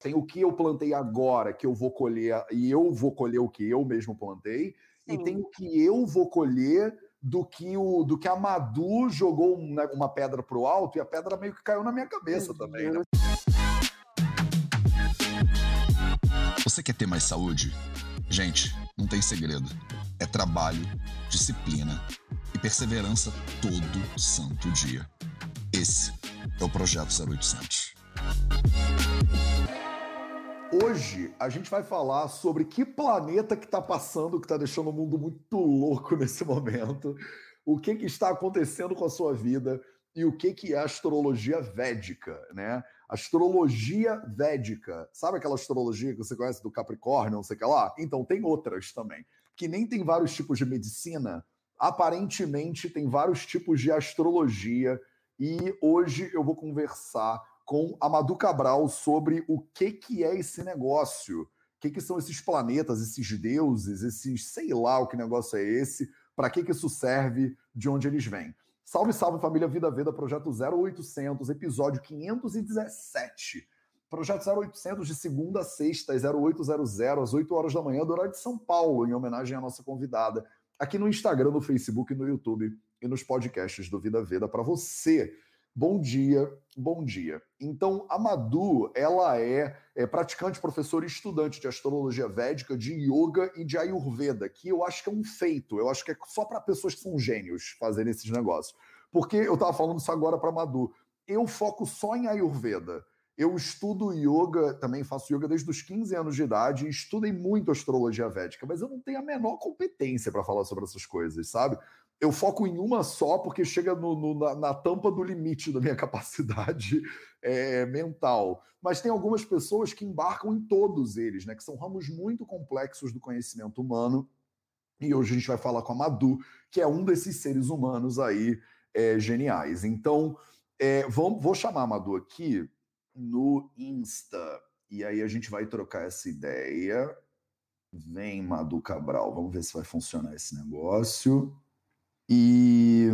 Tem o que eu plantei agora, que eu vou colher, e eu vou colher o que eu mesmo plantei, Sim. e tem o que eu vou colher do que o do que a Madu jogou uma, né, uma pedra pro alto e a pedra meio que caiu na minha cabeça também, né? Você quer ter mais saúde? Gente, não tem segredo. É trabalho, disciplina e perseverança todo santo dia. Esse é o Projeto 0800. Hoje a gente vai falar sobre que planeta que está passando, que está deixando o mundo muito louco nesse momento, o que, que está acontecendo com a sua vida e o que, que é astrologia védica, né? Astrologia védica. Sabe aquela astrologia que você conhece do Capricórnio, não sei o que lá? Então, tem outras também. Que nem tem vários tipos de medicina, aparentemente tem vários tipos de astrologia. E hoje eu vou conversar com a Madu Cabral sobre o que, que é esse negócio. O que, que são esses planetas, esses deuses, esses sei lá o que negócio é esse, para que, que isso serve, de onde eles vêm. Salve, salve família Vida Veda, projeto 0800, episódio 517. Projeto 0800 de segunda a sexta, 0800, às 8 horas da manhã, do horário de São Paulo, em homenagem à nossa convidada, aqui no Instagram, no Facebook, no YouTube e nos podcasts do Vida Veda para você Bom dia, bom dia. Então, a Madu, ela é, é praticante, professora e estudante de astrologia védica, de yoga e de ayurveda, que eu acho que é um feito, eu acho que é só para pessoas que são gênios fazerem esses negócios. Porque eu estava falando isso agora para Madu, eu foco só em ayurveda. Eu estudo yoga, também faço yoga desde os 15 anos de idade e estudei muito astrologia védica, mas eu não tenho a menor competência para falar sobre essas coisas, sabe? Eu foco em uma só porque chega no, no, na, na, tampa do limite da minha capacidade é, mental. Mas tem algumas pessoas que embarcam em todos eles, né? Que são ramos muito complexos do conhecimento humano. E hoje a gente vai falar com a Madu, que é um desses seres humanos aí é, geniais. Então, é, vamos, vou chamar a Madu aqui no Insta. E aí a gente vai trocar essa ideia. Vem, Madu Cabral, vamos ver se vai funcionar esse negócio. E.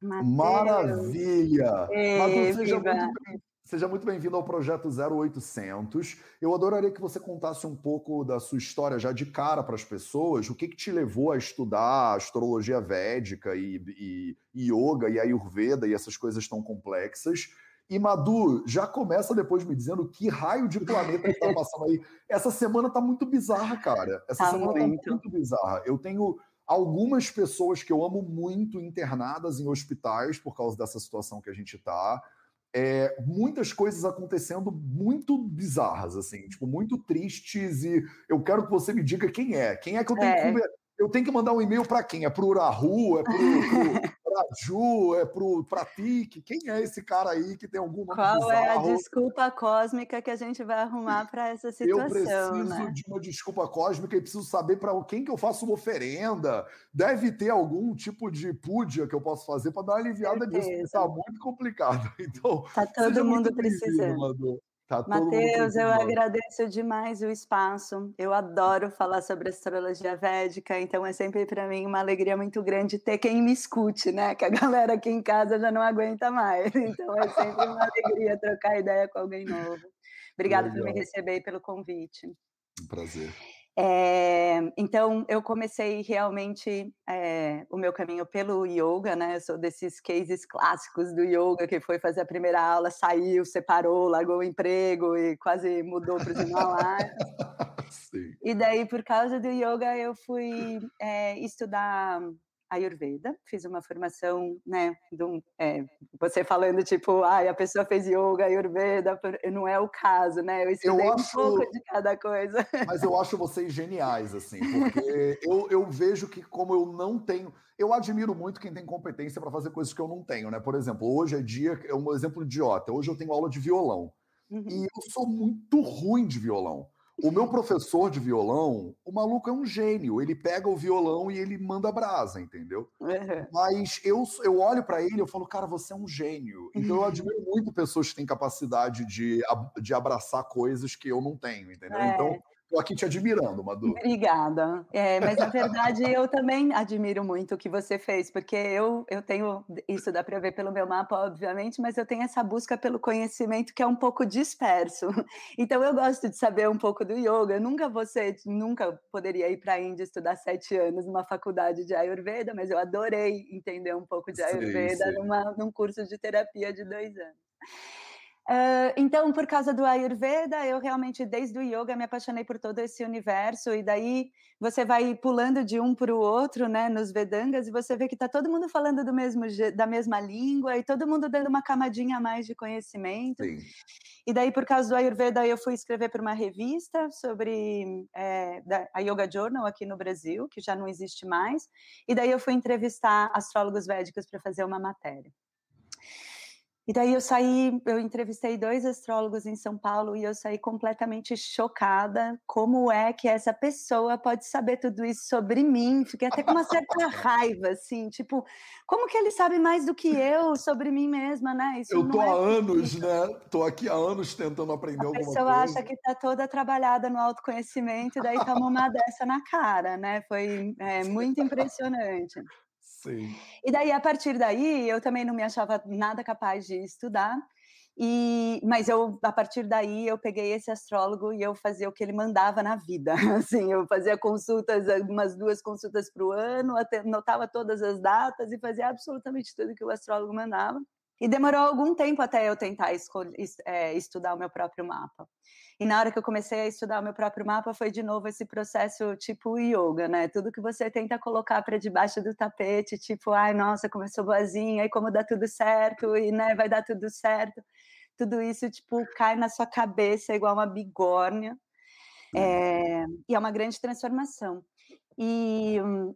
Maravilha! Ei, seja muito, seja muito bem-vindo ao projeto 0800. Eu adoraria que você contasse um pouco da sua história já de cara para as pessoas. O que, que te levou a estudar astrologia védica e, e, e yoga e ayurveda e essas coisas tão complexas? E Madu, já começa depois me dizendo que raio de planeta que tá passando aí. Essa semana tá muito bizarra, cara. Essa tá semana muito. tá muito bizarra. Eu tenho algumas pessoas que eu amo muito internadas em hospitais por causa dessa situação que a gente tá. É, muitas coisas acontecendo muito bizarras, assim, tipo, muito tristes, e eu quero que você me diga quem é. Quem é que eu tenho é. que eu tenho que mandar um e-mail para quem? É para o Urahu? É para a Ju? É para a TIC? Quem é esse cara aí que tem algum nome Qual bizarro? é a desculpa cósmica que a gente vai arrumar para essa situação? Eu preciso né? de uma desculpa cósmica e preciso saber para quem que eu faço uma oferenda. Deve ter algum tipo de púdia que eu posso fazer para dar uma aliviada nisso, porque está muito complicado. Então, tá todo mundo precisando. Tá Matheus, eu agradeço demais o espaço. Eu adoro falar sobre astrologia védica, então é sempre para mim uma alegria muito grande ter quem me escute, né? Que a galera aqui em casa já não aguenta mais. Então é sempre uma alegria trocar ideia com alguém novo. Obrigada por me receber e pelo convite. Um prazer. É, então, eu comecei realmente é, o meu caminho pelo yoga, né? Eu sou desses cases clássicos do yoga que foi fazer a primeira aula, saiu, separou, largou o emprego e quase mudou para os Himalaias. e daí, por causa do yoga, eu fui é, estudar Ayurveda, fiz uma formação, né, um, é, você falando tipo, ah, a pessoa fez yoga, Ayurveda, não é o caso, né, eu estudei eu acho, um pouco de cada coisa. Mas eu acho vocês geniais, assim, porque eu, eu vejo que como eu não tenho, eu admiro muito quem tem competência para fazer coisas que eu não tenho, né, por exemplo, hoje é dia, é um exemplo idiota, hoje eu tenho aula de violão, uhum. e eu sou muito ruim de violão, o meu professor de violão, o maluco é um gênio. Ele pega o violão e ele manda brasa, entendeu? Uhum. Mas eu, eu olho para ele e eu falo, cara, você é um gênio. Então eu admiro muito pessoas que têm capacidade de, de abraçar coisas que eu não tenho, entendeu? É. Então Estou aqui te admirando, Madu. Obrigada. É, mas, na verdade, eu também admiro muito o que você fez, porque eu, eu tenho, isso dá para ver pelo meu mapa, obviamente, mas eu tenho essa busca pelo conhecimento que é um pouco disperso. Então, eu gosto de saber um pouco do yoga. Eu nunca você nunca poderia ir para a Índia estudar sete anos numa faculdade de Ayurveda, mas eu adorei entender um pouco de Ayurveda sim, sim. Numa, num curso de terapia de dois anos. Uh, então, por causa do Ayurveda, eu realmente, desde o yoga, me apaixonei por todo esse universo, e daí você vai pulando de um para o outro, né, nos Vedangas, e você vê que está todo mundo falando do mesmo, da mesma língua, e todo mundo dando uma camadinha a mais de conhecimento. Sim. E daí, por causa do Ayurveda, eu fui escrever para uma revista sobre é, a Yoga Journal aqui no Brasil, que já não existe mais, e daí eu fui entrevistar astrólogos védicos para fazer uma matéria. E daí eu saí, eu entrevistei dois astrólogos em São Paulo e eu saí completamente chocada como é que essa pessoa pode saber tudo isso sobre mim. Fiquei até com uma certa raiva, assim, tipo, como que ele sabe mais do que eu sobre mim mesma, né? Isso eu tô é há anos, né? Tô aqui há anos tentando aprender a alguma coisa. A pessoa acha que tá toda trabalhada no autoconhecimento e daí toma uma dessa na cara, né? Foi é, muito impressionante. Sim. E daí, a partir daí, eu também não me achava nada capaz de estudar. E, mas eu, a partir daí, eu peguei esse astrólogo e eu fazia o que ele mandava na vida. Assim, eu fazia consultas, umas duas consultas o ano, anotava todas as datas e fazia absolutamente tudo que o astrólogo mandava. E demorou algum tempo até eu tentar é, estudar o meu próprio mapa. E na hora que eu comecei a estudar o meu próprio mapa, foi de novo esse processo tipo yoga, né? Tudo que você tenta colocar para debaixo do tapete, tipo, ai, nossa, começou boazinha, e como dá tudo certo, e né, vai dar tudo certo. Tudo isso, tipo, cai na sua cabeça igual uma bigórnia. É, e é uma grande transformação. E hum,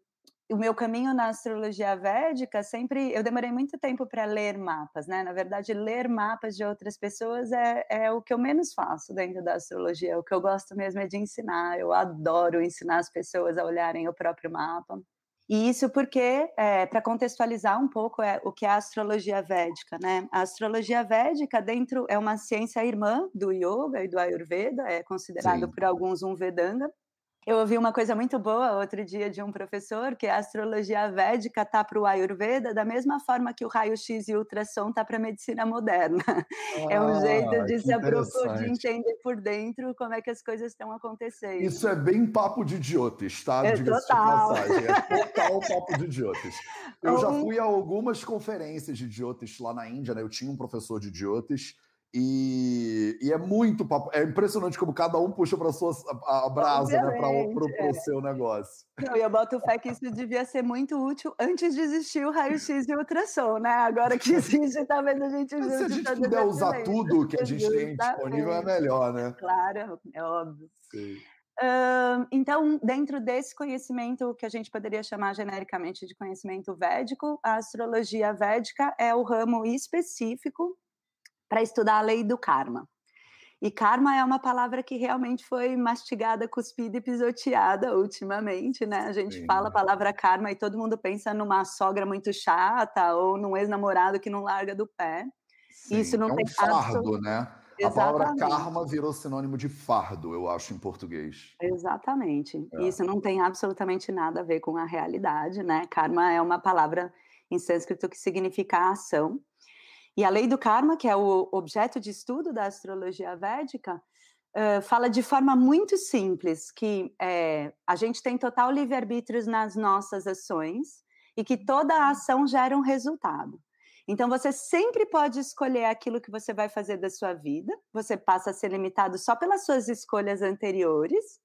o meu caminho na astrologia védica sempre eu demorei muito tempo para ler mapas, né? Na verdade, ler mapas de outras pessoas é, é o que eu menos faço dentro da astrologia. O que eu gosto mesmo é de ensinar. Eu adoro ensinar as pessoas a olharem o próprio mapa. E isso porque, é, para contextualizar um pouco, é o que é a astrologia védica, né? A astrologia védica dentro é uma ciência irmã do yoga e do ayurveda, é considerado Sim. por alguns um vedanga. Eu ouvi uma coisa muito boa outro dia de um professor, que a astrologia védica tá para o Ayurveda da mesma forma que o raio-x e o ultrassom tá para a medicina moderna. Ah, é um jeito de se aprofundar, de entender por dentro como é que as coisas estão acontecendo. Isso é bem papo de idiotas, tá? É total. É total papo de idiotas. Eu já fui a algumas conferências de idiotas lá na Índia, né? Eu tinha um professor de idiotas e, e, é muito papo. É impressionante como cada um puxa para a, a brasa, né, para o é. seu negócio. Não, eu boto fé que isso devia ser muito útil antes de existir o raio-x e o ultrassom, né? Agora que existe, talvez a gente use. Se a gente puder usar tudo que a gente tem disponível, é melhor, né? Claro, é óbvio. Sim. Uh, então, dentro desse conhecimento que a gente poderia chamar genericamente de conhecimento védico, a astrologia védica é o ramo específico para estudar a lei do karma. E karma é uma palavra que realmente foi mastigada, cuspida e pisoteada ultimamente, né? A gente Sim. fala a palavra karma e todo mundo pensa numa sogra muito chata ou num ex-namorado que não larga do pé. Sim, Isso não é um tem fardo, né? Exatamente. A palavra karma virou sinônimo de fardo, eu acho, em português. Exatamente. É. Isso não tem absolutamente nada a ver com a realidade, né? Karma é uma palavra em sânscrito que significa ação. E a lei do karma, que é o objeto de estudo da astrologia védica, uh, fala de forma muito simples que é, a gente tem total livre-arbítrio nas nossas ações e que toda ação gera um resultado. Então, você sempre pode escolher aquilo que você vai fazer da sua vida, você passa a ser limitado só pelas suas escolhas anteriores,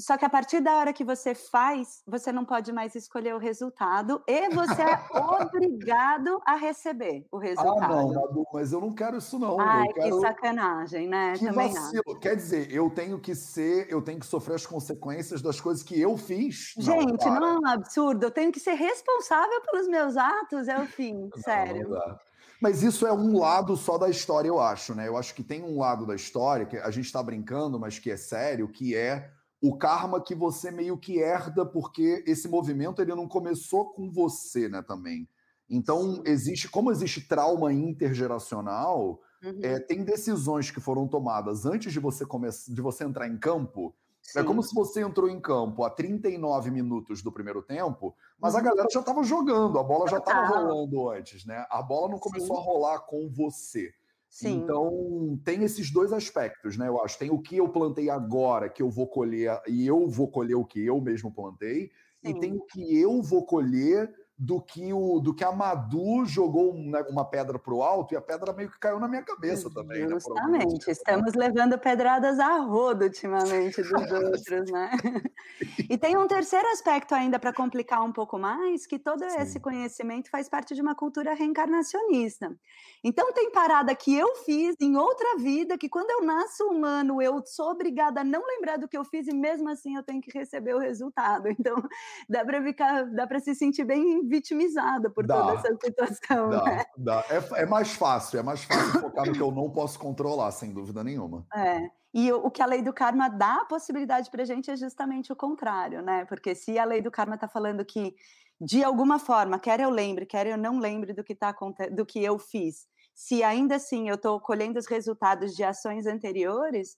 só que a partir da hora que você faz, você não pode mais escolher o resultado e você é obrigado a receber o resultado. Ah, não, Madu, mas eu não quero isso não. Ai, quero... que sacanagem, né? Que Também vacilo. Acho. Quer dizer, eu tenho que ser, eu tenho que sofrer as consequências das coisas que eu fiz. Gente, não, não é um absurdo. Eu tenho que ser responsável pelos meus atos, é o fim, não, sério. Não mas isso é um lado só da história, eu acho, né? Eu acho que tem um lado da história que a gente está brincando, mas que é sério, que é o karma que você meio que herda, porque esse movimento ele não começou com você, né, também. Então, existe, como existe trauma intergeracional, uhum. é, tem decisões que foram tomadas antes de você começar, de você entrar em campo, Sim. É como se você entrou em campo a 39 minutos do primeiro tempo, mas uhum. a galera já estava jogando, a bola já estava rolando antes, né? A bola não começou Sim. a rolar com você. Sim. Então, tem esses dois aspectos, né? Eu acho. Tem o que eu plantei agora, que eu vou colher, e eu vou colher o que eu mesmo plantei, Sim. e tem o que eu vou colher do que o do que a Madu jogou né, uma pedra para o alto e a pedra meio que caiu na minha cabeça também. Né, Justamente, né, estamos levando pedradas a rodo ultimamente dos outros, né? e tem um terceiro aspecto ainda para complicar um pouco mais, que todo Sim. esse conhecimento faz parte de uma cultura reencarnacionista. Então tem parada que eu fiz em outra vida, que quando eu nasço humano, eu sou obrigada a não lembrar do que eu fiz e mesmo assim eu tenho que receber o resultado. Então dá para ficar, dá para se sentir bem vitimizada por dá, toda essa situação. Dá, né? dá. É, é, mais fácil, é mais fácil focar no que eu não posso controlar, sem dúvida nenhuma. É. E o, o que a lei do karma dá a possibilidade para a gente é justamente o contrário, né? Porque se a lei do karma está falando que, de alguma forma, quer eu lembre, quer eu não lembre do que, tá, do que eu fiz, se ainda assim eu estou colhendo os resultados de ações anteriores,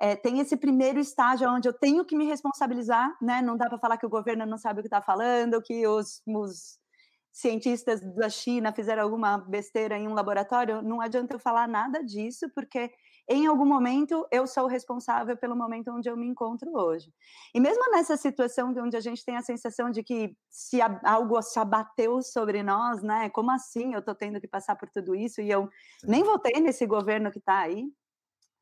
é, tem esse primeiro estágio onde eu tenho que me responsabilizar, né? Não dá para falar que o governo não sabe o que está falando, que os, os, cientistas da China fizeram alguma besteira em um laboratório. Não adianta eu falar nada disso, porque em algum momento eu sou responsável pelo momento onde eu me encontro hoje. E mesmo nessa situação onde a gente tem a sensação de que se algo se abateu sobre nós, né? Como assim eu estou tendo que passar por tudo isso e eu nem votei nesse governo que está aí?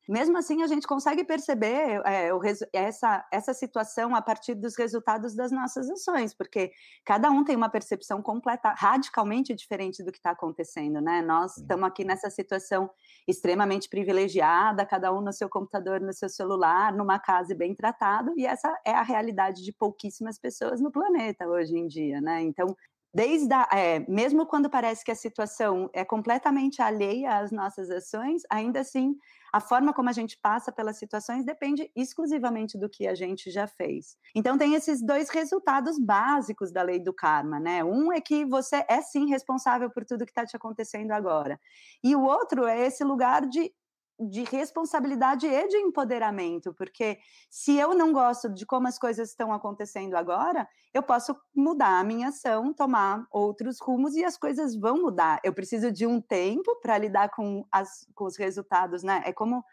Mesmo assim, a gente consegue perceber é, o, essa, essa situação a partir dos resultados das nossas ações, porque cada um tem uma percepção completa, radicalmente diferente do que está acontecendo, né? Nós estamos aqui nessa situação extremamente privilegiada, cada um no seu computador, no seu celular, numa casa bem tratado, e essa é a realidade de pouquíssimas pessoas no planeta hoje em dia, né? Então, desde a, é, mesmo quando parece que a situação é completamente alheia às nossas ações, ainda assim a forma como a gente passa pelas situações depende exclusivamente do que a gente já fez. Então tem esses dois resultados básicos da lei do karma, né? Um é que você é sim responsável por tudo que está te acontecendo agora, e o outro é esse lugar de de responsabilidade e de empoderamento, porque se eu não gosto de como as coisas estão acontecendo agora, eu posso mudar a minha ação, tomar outros rumos e as coisas vão mudar. Eu preciso de um tempo para lidar com, as, com os resultados, né? É como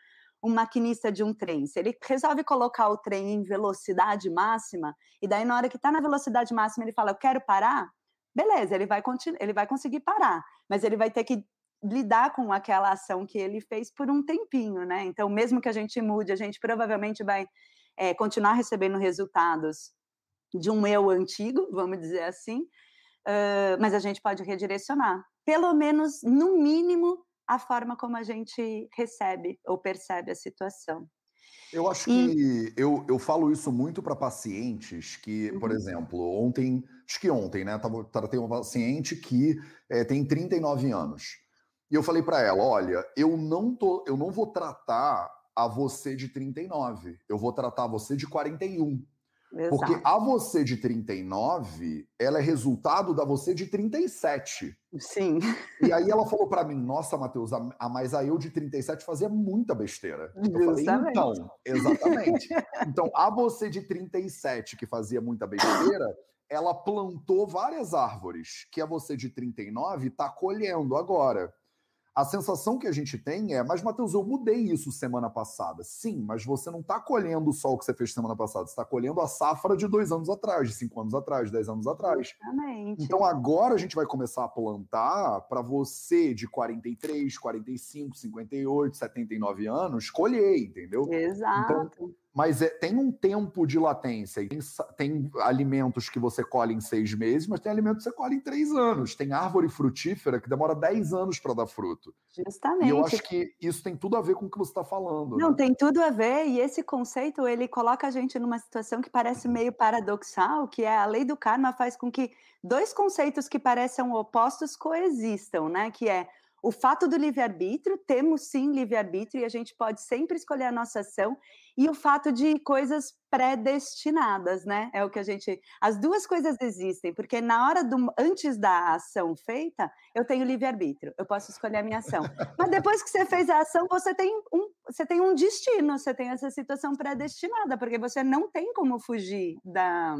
um maquinista de um trem. Se ele resolve colocar o trem em velocidade máxima, e daí na hora que está na velocidade máxima ele fala, eu quero parar, beleza, ele vai, ele vai conseguir parar, mas ele vai ter que lidar com aquela ação que ele fez por um tempinho, né? Então, mesmo que a gente mude, a gente provavelmente vai é, continuar recebendo resultados de um eu antigo, vamos dizer assim, uh, mas a gente pode redirecionar, pelo menos, no mínimo, a forma como a gente recebe ou percebe a situação. Eu acho e... que eu, eu falo isso muito para pacientes que, uhum. por exemplo, ontem, acho que ontem, né? Tratei uma paciente que é, tem 39 anos. E eu falei para ela: olha, eu não, tô, eu não vou tratar a você de 39, eu vou tratar você de 41. Exato. Porque a você de 39, ela é resultado da você de 37. Sim. E aí ela falou para mim: Nossa, Matheus, a, a, mas a eu de 37 fazia muita besteira. Eu falei: Então, exatamente. então, a você de 37 que fazia muita besteira, ela plantou várias árvores que a você de 39 está colhendo agora. A sensação que a gente tem é, mas Matheus, eu mudei isso semana passada. Sim, mas você não está colhendo só o que você fez semana passada, você está colhendo a safra de dois anos atrás, de cinco anos atrás, dez anos atrás. Exatamente. Então agora a gente vai começar a plantar para você de 43, 45, 58, 79 anos colher, entendeu? Exato. Então, mas é, tem um tempo de latência. Tem, tem, alimentos que você colhe em seis meses, mas tem alimentos que você colhe em três anos. Tem árvore frutífera que demora dez anos para dar fruto. Justamente. E eu acho que isso tem tudo a ver com o que você está falando. Não, né? tem tudo a ver. E esse conceito, ele coloca a gente numa situação que parece meio paradoxal, que é a lei do karma faz com que dois conceitos que parecem opostos coexistam, né? Que é o fato do livre-arbítrio, temos sim livre-arbítrio e a gente pode sempre escolher a nossa ação, e o fato de coisas predestinadas, né? É o que a gente. As duas coisas existem, porque na hora do antes da ação feita, eu tenho livre-arbítrio, eu posso escolher a minha ação. Mas depois que você fez a ação, você tem um. você tem um destino, você tem essa situação predestinada, porque você não tem como fugir da,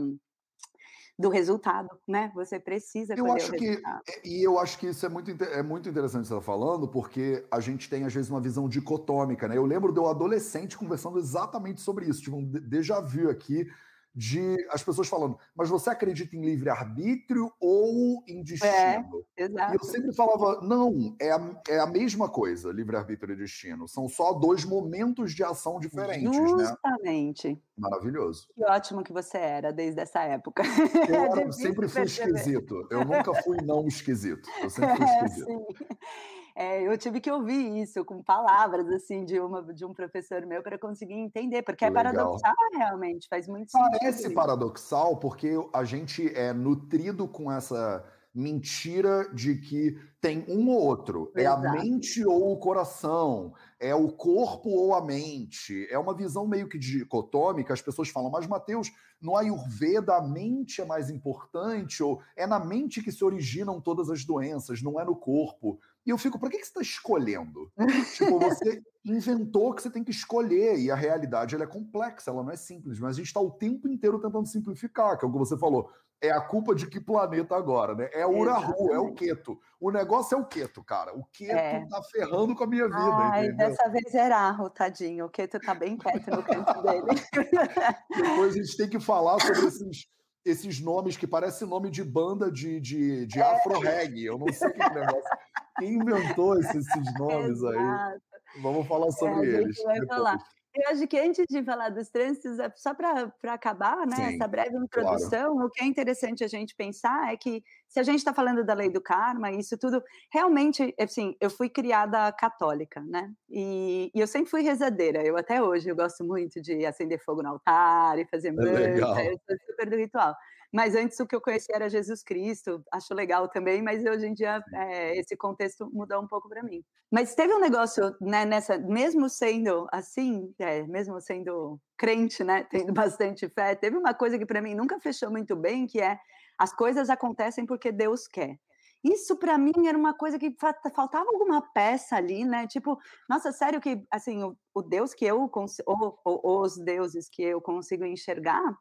do resultado, né? Você precisa eu acho que é, e eu acho que isso é muito é muito interessante você estar falando, porque a gente tem às vezes uma visão dicotômica, né? Eu lembro de eu adolescente conversando exatamente sobre isso, tive um déjà vu aqui de as pessoas falando, mas você acredita em livre-arbítrio ou em é, destino? É, exato. E eu sempre falava, não, é a, é a mesma coisa, livre-arbítrio e destino. São só dois momentos de ação diferentes, Justamente. né? Justamente. Maravilhoso. Que ótimo que você era desde essa época. Eu era, sempre fui esquisito. Eu nunca fui não esquisito. Eu sempre fui é, esquisito. É, é, eu tive que ouvir isso com palavras assim de, uma, de um professor meu para conseguir entender, porque é Legal. paradoxal realmente, faz muito sentido. Parece paradoxal porque a gente é nutrido com essa mentira de que tem um ou outro. Exato. É a mente ou o coração, é o corpo ou a mente. É uma visão meio que dicotômica. As pessoas falam, mas Mateus, no Ayurveda a mente é mais importante, ou é na mente que se originam todas as doenças, não é no corpo. E eu fico, para que, que você está escolhendo? tipo, você inventou que você tem que escolher, e a realidade ela é complexa, ela não é simples, mas a gente está o tempo inteiro tentando simplificar, que é o que você falou. É a culpa de que planeta agora, né? É o Urahu, é o Keto. O negócio é o Keto, cara. O Keto é. tá ferrando com a minha vida. Ai, entendeu? dessa vez é Rahu, tadinho. O Keto tá bem quieto no canto dele. Depois a gente tem que falar sobre esses esses nomes que parecem nome de banda de, de, de é. afro-reggae. Eu não sei que negócio. Quem inventou esses, esses nomes aí? Vamos falar é, sobre é, eles. Vai falar. Eu acho que antes de falar dos trânsitos, é só para acabar né, Sim, essa breve introdução, claro. o que é interessante a gente pensar é que se a gente está falando da lei do karma, isso tudo, realmente, assim, eu fui criada católica, né? E, e eu sempre fui rezadeira, eu até hoje, eu gosto muito de acender fogo no altar e fazer é eu sou super do ritual. Mas antes o que eu conhecia era Jesus Cristo, acho legal também, mas hoje em dia é, esse contexto mudou um pouco para mim. Mas teve um negócio, né, nessa, mesmo sendo assim, é, mesmo sendo crente, né, tendo bastante fé, teve uma coisa que para mim nunca fechou muito bem, que é as coisas acontecem porque Deus quer. Isso para mim era uma coisa que faltava alguma peça ali, né? Tipo, nossa, sério que assim, o, o Deus que eu ou, ou os deuses que eu consigo enxergar,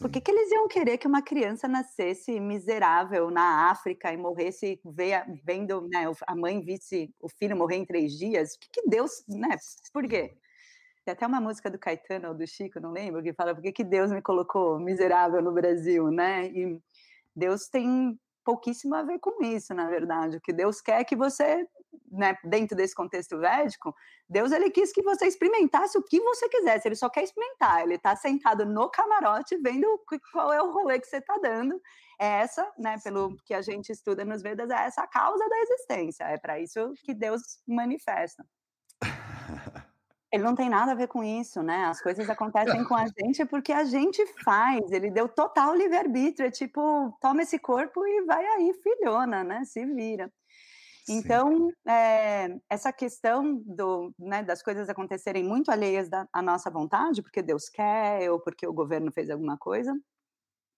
por que, que, eles iam querer que uma criança nascesse miserável na África e morresse vendo né, a mãe visse o filho morrer em três dias? O que, que Deus, né? Por quê? Tem até uma música do Caetano ou do Chico, não lembro, que fala por que, que Deus me colocou miserável no Brasil, né? E Deus tem pouquíssimo a ver com isso, na verdade. O que Deus quer é que você né, dentro desse contexto védico, Deus ele quis que você experimentasse o que você quisesse, ele só quer experimentar, ele está sentado no camarote vendo qual é o rolê que você está dando. É essa, né, pelo que a gente estuda nos Vedas, é essa a causa da existência, é para isso que Deus manifesta. Ele não tem nada a ver com isso, né? As coisas acontecem com a gente porque a gente faz. Ele deu total livre-arbítrio. É tipo, toma esse corpo e vai aí, filhona, né? Se vira. Então, é, essa questão do, né, das coisas acontecerem muito alheias da, à nossa vontade, porque Deus quer ou porque o governo fez alguma coisa,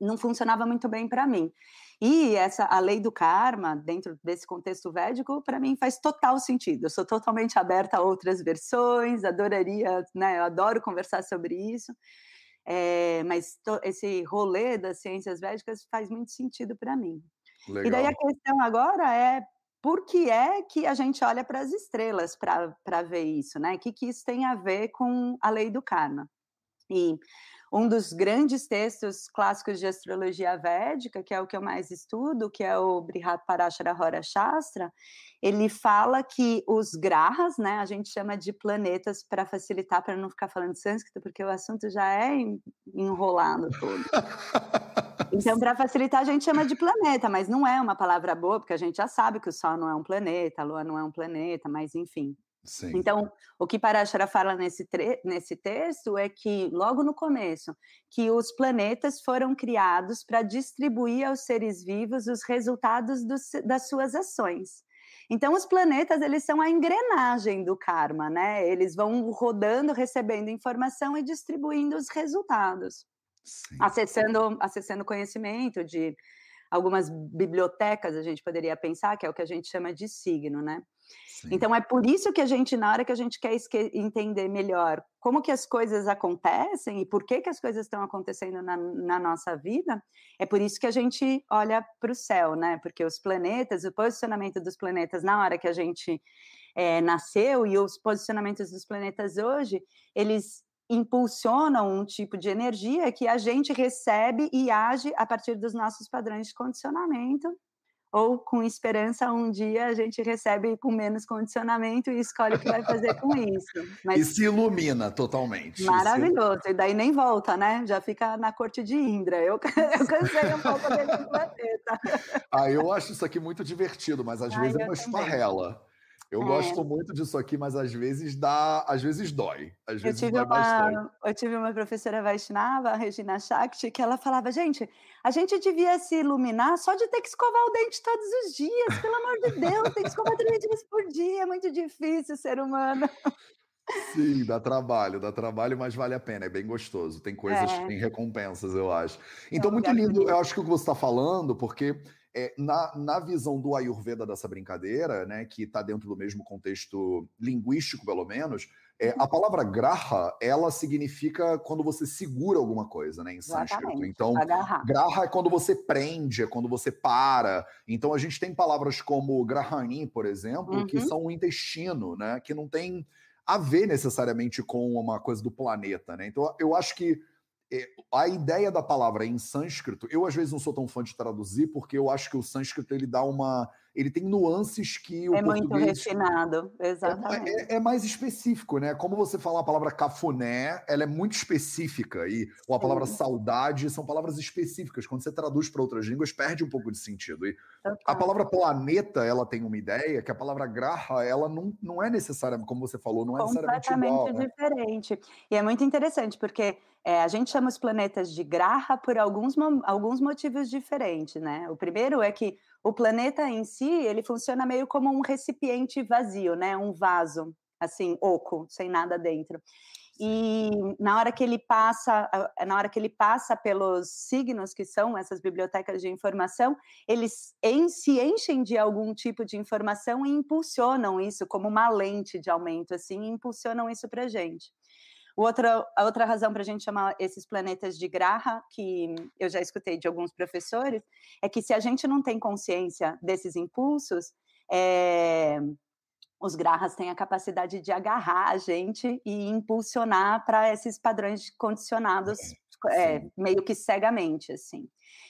não funcionava muito bem para mim. E essa a lei do karma, dentro desse contexto védico, para mim faz total sentido. Eu sou totalmente aberta a outras versões, adoraria, né, eu adoro conversar sobre isso. É, mas to, esse rolê das ciências védicas faz muito sentido para mim. Legal. E daí a questão agora é por que é que a gente olha para as estrelas para ver isso, né? O que, que isso tem a ver com a lei do karma? E um dos grandes textos clássicos de astrologia védica, que é o que eu mais estudo, que é o Brihat Parashara Hora Shastra, ele fala que os grahas, né, a gente chama de planetas para facilitar, para não ficar falando sânscrito, porque o assunto já é enrolado todo. Então, para facilitar, a gente chama de planeta, mas não é uma palavra boa, porque a gente já sabe que o Sol não é um planeta, a Lua não é um planeta, mas enfim. Sim. Então, o que Parashara fala nesse, nesse texto é que, logo no começo, que os planetas foram criados para distribuir aos seres vivos os resultados dos, das suas ações. Então, os planetas, eles são a engrenagem do karma, né? Eles vão rodando, recebendo informação e distribuindo os resultados acessando acessando conhecimento de algumas bibliotecas, a gente poderia pensar, que é o que a gente chama de signo, né? Então é por isso que a gente, na hora que a gente quer entender melhor como que as coisas acontecem e por que que as coisas estão acontecendo na, na nossa vida, é por isso que a gente olha para o céu, né? Porque os planetas, o posicionamento dos planetas na hora que a gente é, nasceu e os posicionamentos dos planetas hoje, eles impulsionam um tipo de energia que a gente recebe e age a partir dos nossos padrões de condicionamento ou com esperança um dia a gente recebe com menos condicionamento e escolhe o que vai fazer com isso. Mas... E se ilumina totalmente. Maravilhoso, e daí nem volta, né? Já fica na corte de Indra. Eu, eu cansei um pouco desse planeta. Ah, eu acho isso aqui muito divertido, mas às vezes é uma esparrela. Eu é. gosto muito disso aqui, mas às vezes dá, às vezes dói. Às vezes eu, tive dói uma, eu tive uma professora Vaishnava, a Regina Shakti, que ela falava, gente, a gente devia se iluminar só de ter que escovar o dente todos os dias, pelo amor de Deus, tem que escovar três dias por dia, é muito difícil ser humano. Sim, dá trabalho, dá trabalho, mas vale a pena, é bem gostoso. Tem coisas, é. tem recompensas, eu acho. Então, muito lindo, eu acho que o que você está falando, porque é, na, na visão do Ayurveda dessa brincadeira, né, que está dentro do mesmo contexto linguístico, pelo menos, é, a palavra graha, ela significa quando você segura alguma coisa, né, em sânscrito. Então, graha é quando você prende, é quando você para. Então, a gente tem palavras como grahani, por exemplo, uhum. que são o intestino, né, que não tem a ver necessariamente com uma coisa do planeta, né. Então, eu acho que a ideia da palavra em sânscrito, eu às vezes não sou tão fã de traduzir, porque eu acho que o sânscrito ele dá uma. Ele tem nuances que o é português. muito refinado, é, exatamente. É, é, é, mais específico, né? Como você fala a palavra cafuné, ela é muito específica. E, ou a palavra Sim. saudade são palavras específicas. Quando você traduz para outras línguas, perde um pouco de sentido. E a palavra planeta, ela tem uma ideia, que a palavra graha, ela não, não é necessariamente, como você falou, não é necessariamente igual. Completamente né? diferente. E é muito interessante, porque é, a gente chama os planetas de Graha por alguns, alguns motivos diferentes, né? O primeiro é que o planeta em si, ele funciona meio como um recipiente vazio, né? Um vaso, assim, oco, sem nada dentro. E na hora que ele passa, na hora que ele passa pelos signos que são essas bibliotecas de informação, eles se enchem de algum tipo de informação e impulsionam isso como uma lente de aumento, assim, impulsionam isso para gente. Outra, a outra razão para a gente chamar esses planetas de Graha, que eu já escutei de alguns professores, é que se a gente não tem consciência desses impulsos, é, os Grahas têm a capacidade de agarrar a gente e impulsionar para esses padrões condicionados é, meio que cegamente, assim.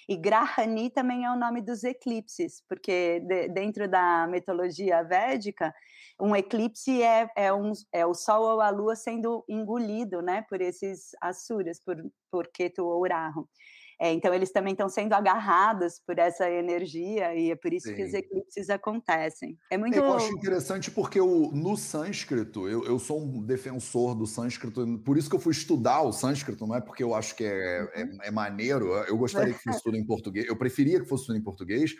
E Grahani também é o nome dos eclipses, porque de, dentro da mitologia védica, um eclipse é, é, um, é o Sol ou a Lua sendo engolido né, por esses Asuras, por, por Ketu ou Rahu. É, então, eles também estão sendo agarrados por essa energia e é por isso Sim. que os eclipses acontecem. É muito... Eu acho interessante porque o, no sânscrito, eu, eu sou um defensor do sânscrito, por isso que eu fui estudar o sânscrito, não é porque eu acho que é, é, uhum. é maneiro, eu gostaria que fosse tudo em português, eu preferia que fosse tudo em português,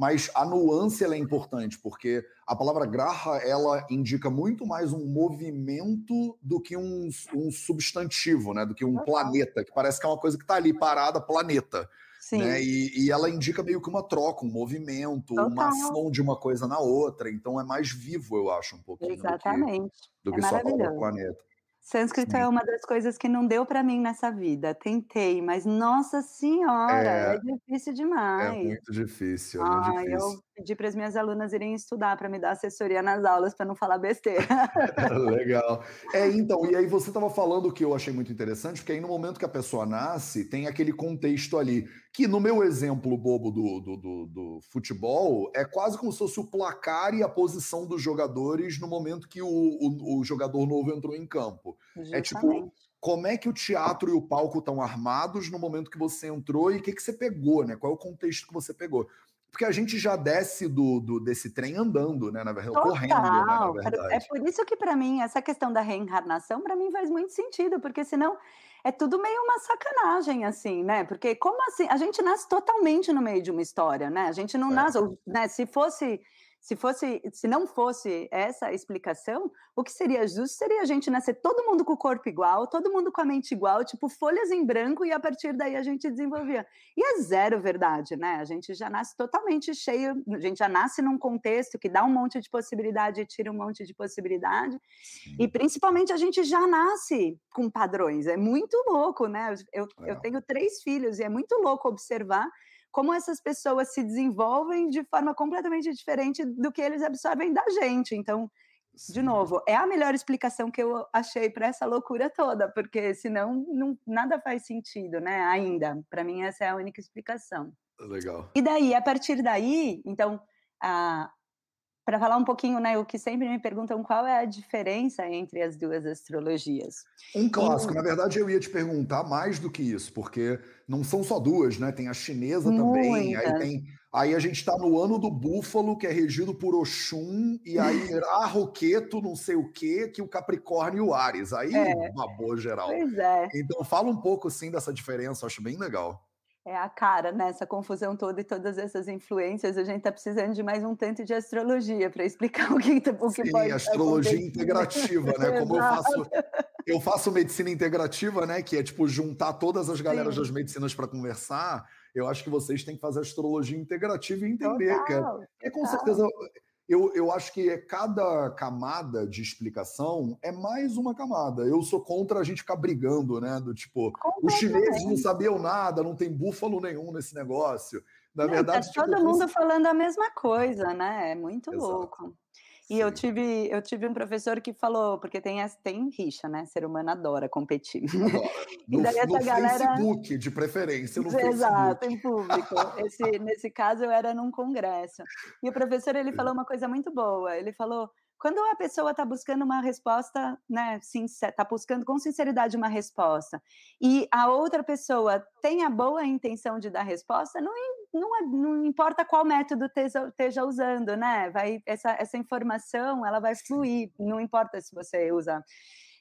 mas a nuance é importante, porque a palavra graha ela indica muito mais um movimento do que um, um substantivo, né? do que um planeta, que parece que é uma coisa que está ali parada, planeta. Né? E, e, ela indica meio que uma troca, um movimento, Total. uma ação de uma coisa na outra. Então é mais vivo, eu acho, um pouquinho. Exatamente. Do que, do que é só a palavra planeta. Sânscrito é uma das coisas que não deu para mim nessa vida. Tentei, mas nossa senhora, é, é difícil demais. É muito difícil, é muito difícil. Eu pedi para as minhas alunas irem estudar para me dar assessoria nas aulas para não falar besteira. Legal. É, então, e aí você estava falando que eu achei muito interessante, porque aí no momento que a pessoa nasce, tem aquele contexto ali, que no meu exemplo bobo do, do, do, do futebol, é quase como se fosse o placar e a posição dos jogadores no momento que o, o, o jogador novo entrou em campo. Justamente. É tipo, como é que o teatro e o palco estão armados no momento que você entrou e o que, que você pegou, né? Qual é o contexto que você pegou? Porque a gente já desce do, do desse trem andando, né? Na verdade, Total. correndo, né, na verdade. É por isso que, para mim, essa questão da reencarnação, para mim, faz muito sentido, porque senão é tudo meio uma sacanagem, assim, né? Porque como assim? A gente nasce totalmente no meio de uma história, né? A gente não é. nasce, né? Se fosse se fosse, se não fosse essa explicação, o que seria justo seria a gente nascer todo mundo com o corpo igual, todo mundo com a mente igual, tipo folhas em branco e a partir daí a gente desenvolvia. E é zero verdade, né? A gente já nasce totalmente cheio, a gente já nasce num contexto que dá um monte de possibilidade e tira um monte de possibilidade. Sim. E principalmente a gente já nasce com padrões. É muito louco, né? Eu, é. eu tenho três filhos e é muito louco observar como essas pessoas se desenvolvem de forma completamente diferente do que eles absorvem da gente. Então, de novo, é a melhor explicação que eu achei para essa loucura toda, porque senão não, nada faz sentido, né? Ainda. Para mim, essa é a única explicação. Legal. E daí, a partir daí, então, a, para falar um pouquinho, né, o que sempre me perguntam qual é a diferença entre as duas astrologias. Um clássico, e... na verdade eu ia te perguntar mais do que isso, porque não são só duas, né? Tem a chinesa também, aí tem Aí a gente está no ano do búfalo, que é regido por Oxum, e aí Arroqueto, não sei o quê, que o Capricórnio e o Ares. Aí é. babou geral. Pois é. Então fala um pouco, assim, dessa diferença, acho bem legal é a cara, né? Essa confusão toda e todas essas influências, a gente está precisando de mais um tanto de astrologia para explicar o que, o que Sim, pode astrologia integrativa, né? Como eu faço, eu faço medicina integrativa, né? Que é tipo juntar todas as galeras Sim. das medicinas para conversar. Eu acho que vocês têm que fazer astrologia integrativa e entender, total, que é, é com certeza eu, eu acho que cada camada de explicação é mais uma camada. Eu sou contra a gente ficar brigando, né? Do tipo, os chineses não sabiam nada, não tem búfalo nenhum nesse negócio. Na não, verdade, tá tipo, todo mundo falando a mesma coisa, né? É muito Exato. louco. E eu tive, eu tive um professor que falou, porque tem, tem rixa, né? Ser humano adora competir. Adora. No, e daí essa no galera... Facebook, de preferência, no Exato, Facebook. em público. Esse, nesse caso, eu era num congresso. E o professor, ele falou uma coisa muito boa. Ele falou, quando a pessoa está buscando uma resposta, né, está buscando com sinceridade uma resposta, e a outra pessoa tem a boa intenção de dar resposta, não, não, é, não importa qual método esteja usando, né? Vai, essa, essa informação ela vai fluir, não importa se você usa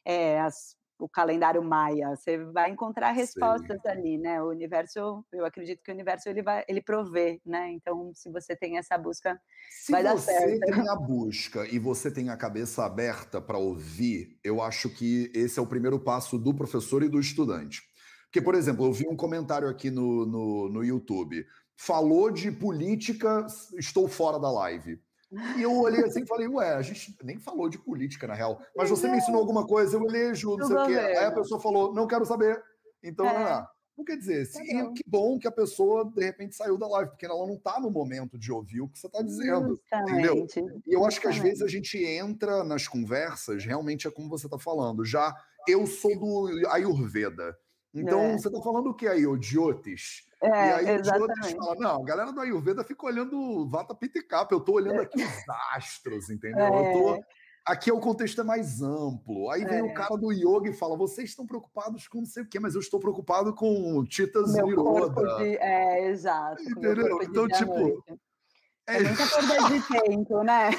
é, as o calendário maia, você vai encontrar respostas Sim. ali, né? O universo, eu acredito que o universo ele vai, ele provê, né? Então, se você tem essa busca, se vai dar certo. Se você tem a busca e você tem a cabeça aberta para ouvir, eu acho que esse é o primeiro passo do professor e do estudante. Porque, por exemplo, eu vi um comentário aqui no, no, no YouTube. Falou de política, estou fora da live. E eu olhei assim e falei, ué, a gente nem falou de política, na real. Mas você me ensinou alguma coisa, eu elejo, não sei o quê. Aí a pessoa falou, não quero saber. Então, é. não, não quer dizer, se, que bom que a pessoa, de repente, saiu da live, porque ela não está no momento de ouvir o que você está dizendo. Entendeu? E eu acho que às vezes a gente entra nas conversas, realmente é como você está falando. Já eu sou do Ayurveda. Então, é. você está falando o que aí, idiotes? É, e aí exatamente. os fala, não, a galera do Ayurveda fica olhando Vata Pitta e Kapha, eu estou olhando é. aqui os astros, entendeu? É. Eu tô... Aqui é o contexto é mais amplo. Aí vem o é. cara do yoga e fala: vocês estão preocupados com não sei o quê, mas eu estou preocupado com Titas Niroda. De... É, exato. Entendeu? Então, tipo. É... é muita perda de tempo, né?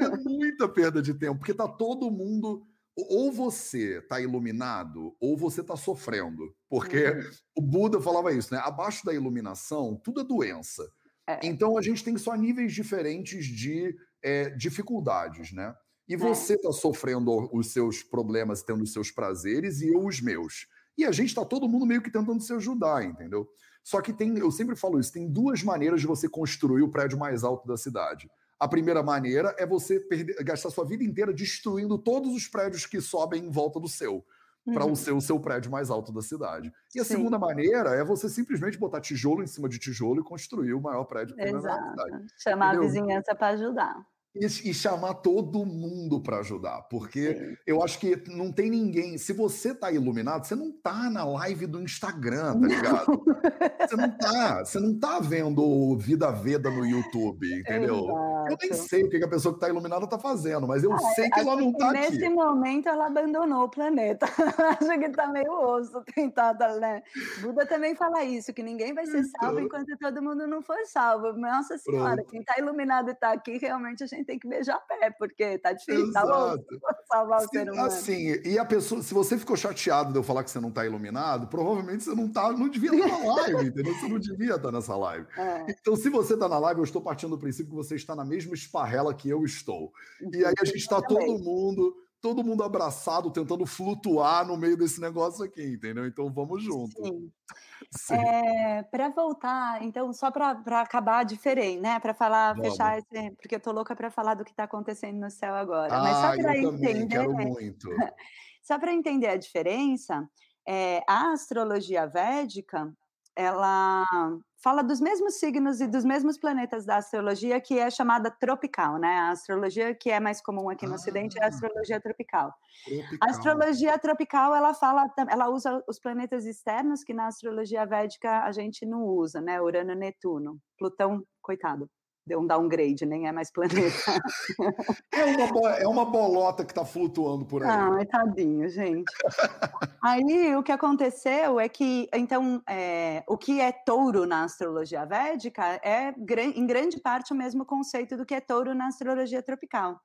É muita perda de tempo, porque tá todo mundo ou você está iluminado ou você está sofrendo. Porque uhum. o Buda falava isso, né? Abaixo da iluminação, tudo é doença. É. Então a gente tem só níveis diferentes de é, dificuldades, né? E é. você está sofrendo os seus problemas, tendo os seus prazeres, e eu os meus. E a gente está todo mundo meio que tentando se ajudar, entendeu? Só que tem, eu sempre falo isso, tem duas maneiras de você construir o prédio mais alto da cidade. A primeira maneira é você perder, gastar sua vida inteira destruindo todos os prédios que sobem em volta do seu, uhum. para o ser o seu prédio mais alto da cidade. E a Sim. segunda maneira é você simplesmente botar tijolo em cima de tijolo e construir o maior prédio na cidade. Chamar Entendeu? a vizinhança para ajudar e, e, chamar todo mundo para ajudar, porque Sim. eu acho que não tem ninguém. Se você tá iluminado, você não tá na live do Instagram, tá ligado? você não tá, você não tá vendo Vida Veda no YouTube, entendeu? Exato. Eu nem sei o que a pessoa que tá iluminada tá fazendo, mas eu sei que ela não tá nesse aqui. Nesse momento ela abandonou o planeta. acho que tá meio osso tentar, né? Buda também fala isso, que ninguém vai ser salvo então... enquanto todo mundo não for salvo. Nossa senhora, Pronto. quem tá iluminado e tá aqui, realmente a gente tem que beijar pé, porque tá difícil, tá louco salvar o ser humano. Assim, e a pessoa, se você ficou chateado de eu falar que você não tá iluminado, provavelmente você não tá, não devia estar na live, entendeu? Você não devia estar nessa live. É. Então, se você tá na live, eu estou partindo do princípio que você está na mesma mesma esparrela que eu estou. E aí a gente está todo mundo todo mundo abraçado, tentando flutuar no meio desse negócio aqui, entendeu? Então vamos junto. Sim. É, para voltar, então, só para acabar diferente, né? Para falar, vamos. fechar esse. Porque eu tô louca para falar do que está acontecendo no céu agora. Ah, Mas só para entender. Quero muito. Só para entender a diferença, é, a astrologia védica ela fala dos mesmos signos e dos mesmos planetas da astrologia, que é chamada tropical, né? A astrologia que é mais comum aqui no ah, Ocidente é a astrologia tropical. tropical. A astrologia tropical, ela fala, ela usa os planetas externos que na astrologia védica a gente não usa, né? Urano, Netuno, Plutão, coitado deu um downgrade, nem é mais planeta. É uma, é uma bolota que está flutuando por aí. Ah, tadinho, gente. aí o que aconteceu é que, então, é, o que é touro na astrologia védica é, em grande parte, o mesmo conceito do que é touro na astrologia tropical.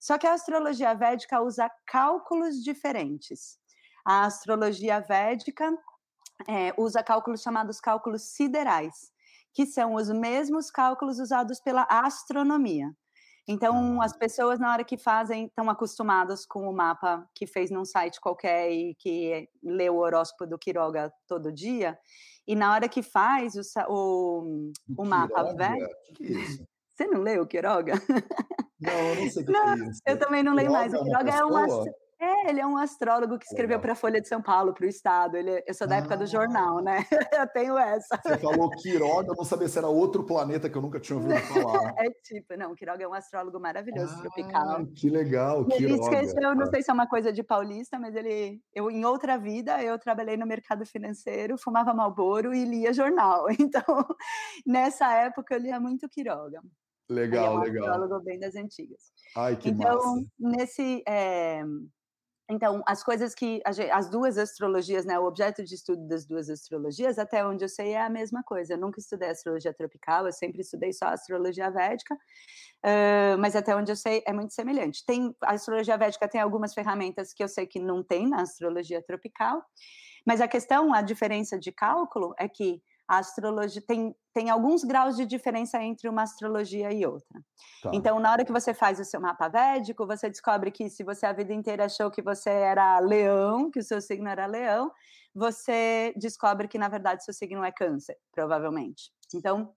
Só que a astrologia védica usa cálculos diferentes. A astrologia védica é, usa cálculos chamados cálculos siderais que são os mesmos cálculos usados pela astronomia. Então, as pessoas, na hora que fazem, estão acostumadas com o mapa que fez num site qualquer e que lê o horóscopo do Quiroga todo dia, e na hora que faz o, o, o mapa velho. É Você não leu o Quiroga? Não, eu não sei o que, não, é isso. Eu também não leio mais. O Quiroga é, uma, é, ele é um astrólogo que escreveu para a Folha de São Paulo, para o Estado. Ele, eu sou da ah, época do jornal, né? eu tenho essa. Você falou Quiroga, eu não sabia se era outro planeta que eu nunca tinha ouvido falar. é tipo, não, Quiroga é um astrólogo maravilhoso, ah, tropical. Que legal, Quiroga. Ele esqueceu, não sei se é uma coisa de paulista, mas ele, eu em outra vida, eu trabalhei no mercado financeiro, fumava Malboro e lia jornal. Então, nessa época, eu lia muito Quiroga. Legal, é um legal. astrólogo bem das antigas. Ai, que então, massa. nesse... É, então, as coisas que as duas astrologias, né, o objeto de estudo das duas astrologias, até onde eu sei, é a mesma coisa. Eu nunca estudei astrologia tropical, eu sempre estudei só astrologia védica, uh, mas até onde eu sei é muito semelhante. Tem a astrologia védica tem algumas ferramentas que eu sei que não tem na astrologia tropical, mas a questão, a diferença de cálculo é que a astrologia tem, tem alguns graus de diferença entre uma astrologia e outra. Tá. Então, na hora que você faz o seu mapa védico, você descobre que se você a vida inteira achou que você era leão, que o seu signo era leão, você descobre que, na verdade, seu signo é câncer, provavelmente. Então,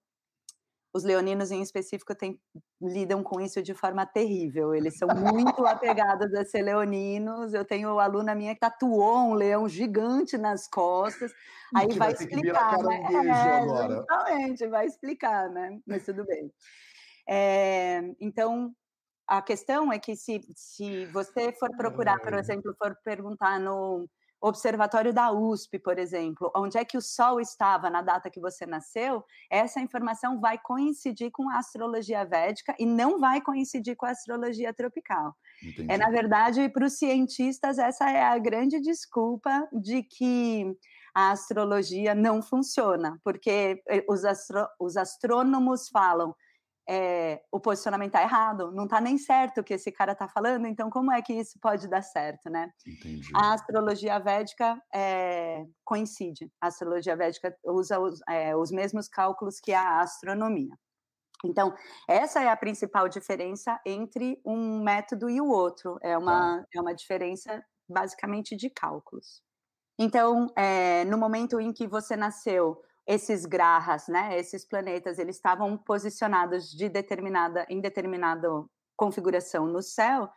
os leoninos em específico tem, lidam com isso de forma terrível. Eles são muito apegados a ser leoninos. Eu tenho aluna minha que tatuou um leão gigante nas costas. Aí vai, vai explicar, né? É, Exatamente, vai explicar, né? Mas tudo bem. É, então, a questão é que se, se você for procurar, por exemplo, for perguntar no observatório da USP, por exemplo, onde é que o Sol estava na data que você nasceu, essa informação vai coincidir com a astrologia védica e não vai coincidir com a astrologia tropical. Entendi. É, na verdade, para os cientistas, essa é a grande desculpa de que a astrologia não funciona, porque eh, os, astro, os astrônomos falam é, o posicionamento está errado, não está nem certo o que esse cara está falando, então como é que isso pode dar certo, né? Entendi. A astrologia védica é, coincide, a astrologia védica usa os, é, os mesmos cálculos que a astronomia. Então, essa é a principal diferença entre um método e o outro, é uma, tá. é uma diferença basicamente de cálculos. Então, é, no momento em que você nasceu, esses grahas, né, esses planetas, eles estavam posicionados de determinada em determinada configuração no céu,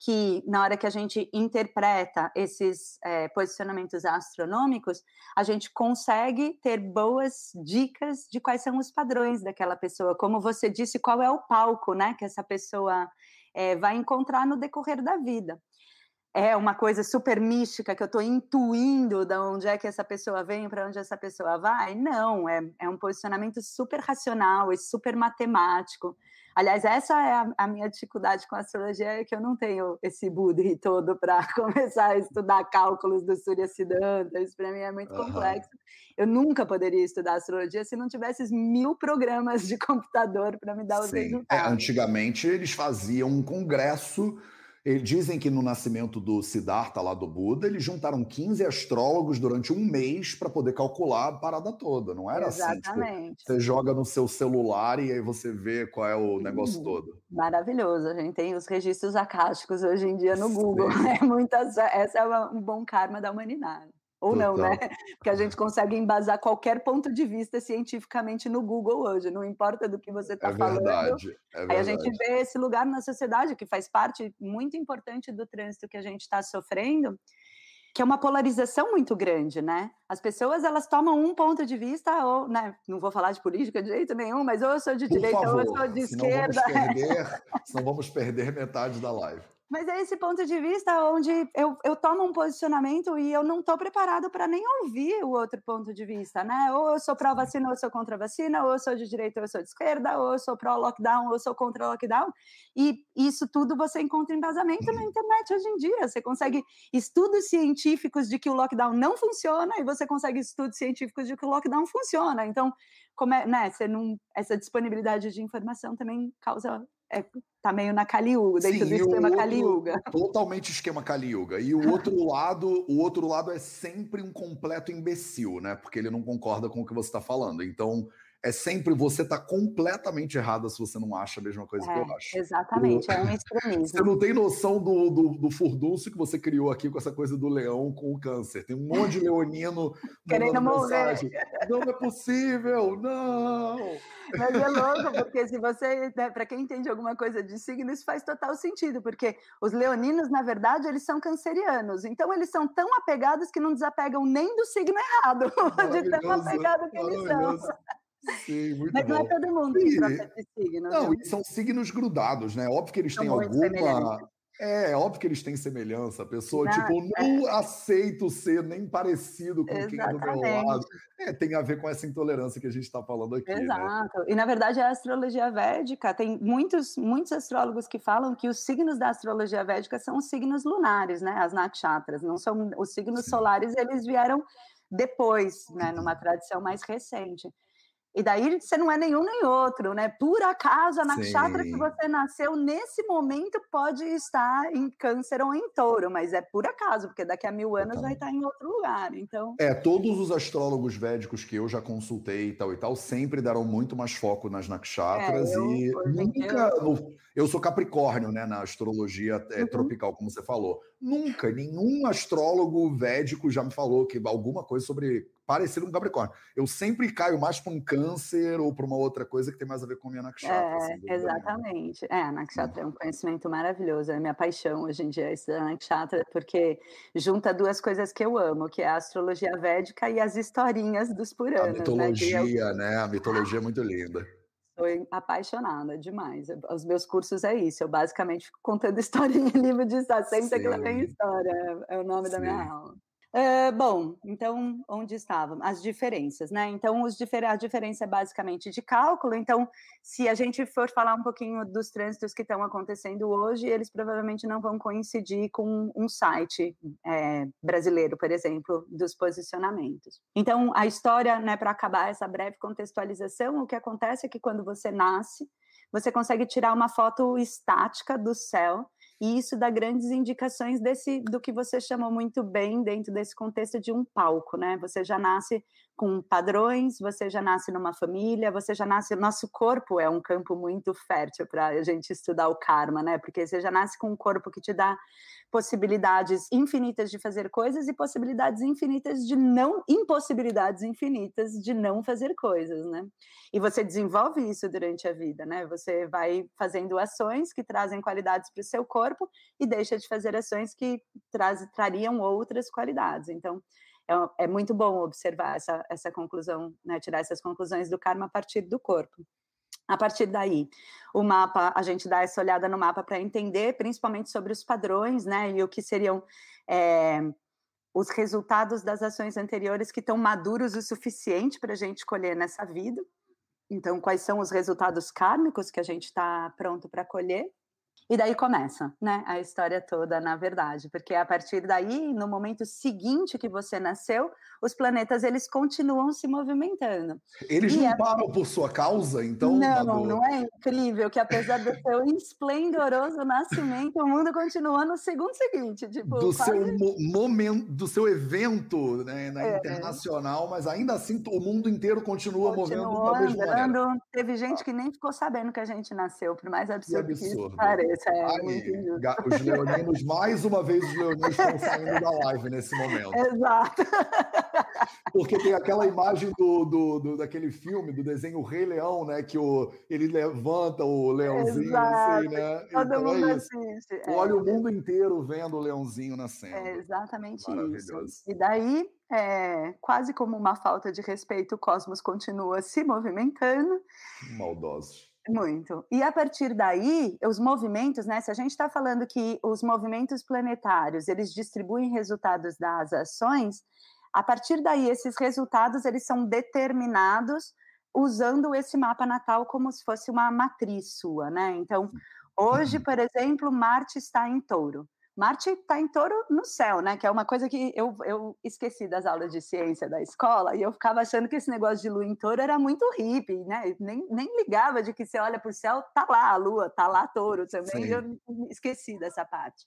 que na hora que a gente interpreta esses é, posicionamentos astronômicos, a gente consegue ter boas dicas de quais são os padrões daquela pessoa. Como você disse, qual é o palco, né, que essa pessoa é, vai encontrar no decorrer da vida é uma coisa super mística que eu estou intuindo de onde é que essa pessoa vem, para onde essa pessoa vai. Não, é, é um posicionamento super racional e super matemático. Aliás, essa é a, a, minha dificuldade com a astrologia, é que eu não tenho esse budri todo para começar a estudar cálculos do Surya Siddhanta, isso para mim é muito uhum. complexo. Eu nunca poderia estudar astrologia se não tivesse mil programas de computador para me dar os Sim. É, resultados. É, antigamente eles faziam um congresso Eles dizem que no nascimento do Siddhartha, lá do Buda, eles juntaram 15 astrólogos durante um mês para poder calcular a parada toda. Não era Exatamente. assim. Tipo, você joga no seu celular e aí você vê qual é o negócio todo. Maravilhoso. A gente tem os registros acásticos hoje em dia no Google. É muitas, essa é um bom karma da humanidade. Ou Total. não, né? Porque a gente consegue embasar qualquer ponto de vista cientificamente no Google hoje, não importa do que você está é falando. Verdade, é verdade. Aí a gente vê esse lugar na sociedade que faz parte muito importante do trânsito que a gente está sofrendo, que é uma polarização muito grande, né? As pessoas elas tomam um ponto de vista, ou, né? Não vou falar de política de jeito nenhum, mas ou eu sou de Por direita favor, ou eu sou de esquerda. Vamos perder, senão vamos perder metade da live. Mas é esse ponto de vista onde eu, eu tomo um posicionamento e eu não estou preparado para nem ouvir o outro ponto de vista, né? Ou eu sou pró-vacina, ou eu sou contra a vacina, ou eu sou de direita, ou eu sou de esquerda, ou eu sou pró-lockdown, ou eu sou contra o lockdown. E isso tudo você encontra embasamento na internet hoje em dia. Você consegue estudos científicos de que o lockdown não funciona e você consegue estudos científicos de que o lockdown funciona. Então, como é, né, você não, essa disponibilidade de informação também causa é, tá meio na Kaliuga, dentro Sim, do esquema Kaliuga. Totalmente esquema Kaliuga. E o outro lado, o outro lado é sempre um completo imbecil, né? Porque ele não concorda com o que você está falando. Então, é sempre você tá completamente errada se você não acha a mesma coisa é, que eu acho. Exatamente, é um extremismo. Você não tem noção do, do, do furdúncio que você criou aqui com essa coisa do leão com o câncer. Tem um monte de leonino querendo morrer. Não é possível, não! Mas é louco, porque se você, né, para quem entende alguma coisa de signo, isso faz total sentido, porque os leoninos, na verdade, eles são cancerianos, então eles são tão apegados que não desapegam nem do signo errado, de tão apegados que eles são. Sim, muito Mas bom. não é todo mundo que troca de signo. Não, e são signos grudados, né? Óbvio que eles são têm alguma. É, é, óbvio que eles têm semelhança. A pessoa, não, tipo, não é. aceito ser nem parecido com Exatamente. quem é do meu lado. É, tem a ver com essa intolerância que a gente está falando aqui. Né? Exato. Né? E, na verdade, a astrologia védica tem muitos, muitos astrólogos que falam que os signos da astrologia védica são os signos lunares, né? As nakshatras. Não são os signos Sim. solares, eles vieram depois, né? Numa tradição mais recente. E daí você não é nenhum nem outro, né? Por acaso, a nakshatra que você nasceu nesse momento pode estar em câncer ou em touro, mas é por acaso, porque daqui a mil anos vai estar em outro lugar. Então. É, todos os astrólogos védicos que eu já consultei e tal e tal sempre deram muito mais foco nas nakshatras é, eu, e nunca. Eu... Eu sou Capricórnio, né, na astrologia é, uhum. tropical, como você falou. Nunca, nenhum astrólogo védico já me falou que alguma coisa sobre parecido com Capricórnio. Eu sempre caio mais para um câncer ou para uma outra coisa que tem mais a ver com a minha nakshatra. É, assim, exatamente. É, a nakshatra é. é um conhecimento maravilhoso, é minha paixão hoje em dia estudar nakshatra, porque junta duas coisas que eu amo, que é a astrologia védica e as historinhas dos puranas. A né, mitologia, né? né? A mitologia é muito linda. Estou apaixonada demais. Os meus cursos é isso. Eu basicamente fico contando historinha em livro de história. Sempre que ela tem história. É o nome Sim. da minha aula. Uh, bom, então, onde estavam? As diferenças, né? Então, os difer a diferença é basicamente de cálculo. Então, se a gente for falar um pouquinho dos trânsitos que estão acontecendo hoje, eles provavelmente não vão coincidir com um site é, brasileiro, por exemplo, dos posicionamentos. Então, a história, né, para acabar essa breve contextualização, o que acontece é que quando você nasce, você consegue tirar uma foto estática do céu e isso dá grandes indicações desse do que você chamou muito bem dentro desse contexto de um palco, né? Você já nasce com padrões, você já nasce numa família, você já nasce. Nosso corpo é um campo muito fértil para a gente estudar o karma, né? Porque você já nasce com um corpo que te dá possibilidades infinitas de fazer coisas e possibilidades infinitas de não impossibilidades infinitas de não fazer coisas, né? E você desenvolve isso durante a vida, né? Você vai fazendo ações que trazem qualidades para o seu corpo e deixa de fazer ações que traz, trariam outras qualidades. Então, é, é muito bom observar essa, essa conclusão, né, tirar essas conclusões do karma a partir do corpo. A partir daí, o mapa, a gente dá essa olhada no mapa para entender, principalmente sobre os padrões, né, e o que seriam é, os resultados das ações anteriores que estão maduros o suficiente para a gente colher nessa vida. Então, quais são os resultados kármicos que a gente está pronto para colher? E daí começa, né, a história toda, na verdade, porque a partir daí, no momento seguinte que você nasceu, os planetas eles continuam se movimentando. Eles e não param por sua causa, então? Não, não é incrível que apesar do seu esplendoroso nascimento, o mundo continua no segundo seguinte, tipo, do quase... seu mo momento, do seu evento, né, na é. internacional, mas ainda assim o mundo inteiro continua movendo da mesma maneira. Teve gente que nem ficou sabendo que a gente nasceu, por mais absurdo que, absurdo. que isso pareça. É, Aí, os leoninos, mais uma vez, os leoninos estão saindo da live nesse momento. Exato. Porque tem aquela imagem do, do, do, daquele filme, do desenho Rei Leão, né? Que o, ele levanta o leãozinho, Exato. assim, né? Todo então, mundo é assiste. Olha é. o mundo inteiro vendo o leãozinho nascendo. É exatamente isso. E daí, é, quase como uma falta de respeito, o cosmos continua se movimentando. Maldosos. Muito. E a partir daí, os movimentos, né? Se a gente está falando que os movimentos planetários eles distribuem resultados das ações, a partir daí esses resultados eles são determinados usando esse mapa natal como se fosse uma matriz sua, né? Então, hoje, por exemplo, Marte está em Touro. Marte está em touro no céu, né? Que é uma coisa que eu, eu esqueci das aulas de ciência da escola e eu ficava achando que esse negócio de lua em touro era muito hippie, né? Nem, nem ligava de que você olha para o céu, tá lá a lua, tá lá touro também. E eu esqueci dessa parte.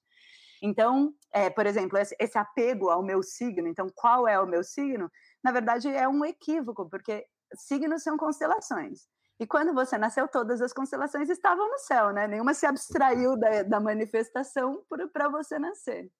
Então, é, por exemplo, esse, esse apego ao meu signo, então qual é o meu signo? Na verdade, é um equívoco, porque signos são constelações. E quando você nasceu, todas as constelações estavam no céu, né? Nenhuma se abstraiu da, da manifestação para você nascer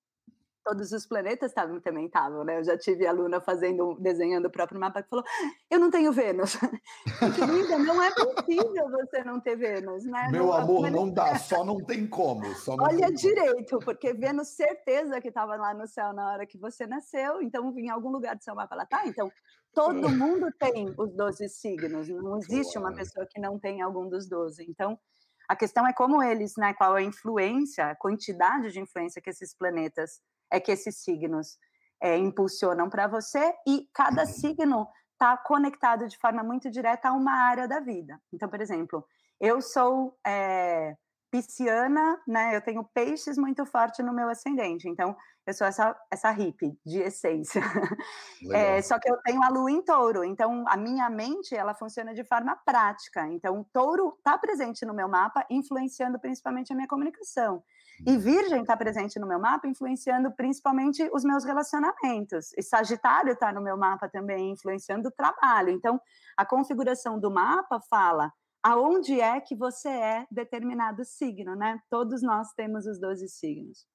todos os planetas tavam, também estavam, né? Eu já tive aluna fazendo, desenhando o próprio mapa que falou: eu não tenho Vênus. Querida, não é possível você não ter Vênus, né? Meu não, amor, não dá, só não tem como. Não Olha tem direito, como. porque Vênus, certeza que estava lá no céu na hora que você nasceu, então em algum lugar do seu mapa ela tá. Então, todo mundo tem os 12 signos, não existe uma pessoa que não tem algum dos 12. Então, a questão é como eles, né? Qual a influência, a quantidade de influência que esses planetas é que esses signos é, impulsionam para você e cada uhum. signo está conectado de forma muito direta a uma área da vida. Então, por exemplo, eu sou é, pisciana, né? Eu tenho peixes muito forte no meu ascendente. Então, eu sou essa, essa hippie de essência. É, só que eu tenho a lua em touro. Então, a minha mente, ela funciona de forma prática. Então, touro está presente no meu mapa, influenciando principalmente a minha comunicação. E Virgem está presente no meu mapa, influenciando principalmente os meus relacionamentos. E Sagitário está no meu mapa também, influenciando o trabalho. Então, a configuração do mapa fala aonde é que você é determinado signo, né? Todos nós temos os 12 signos.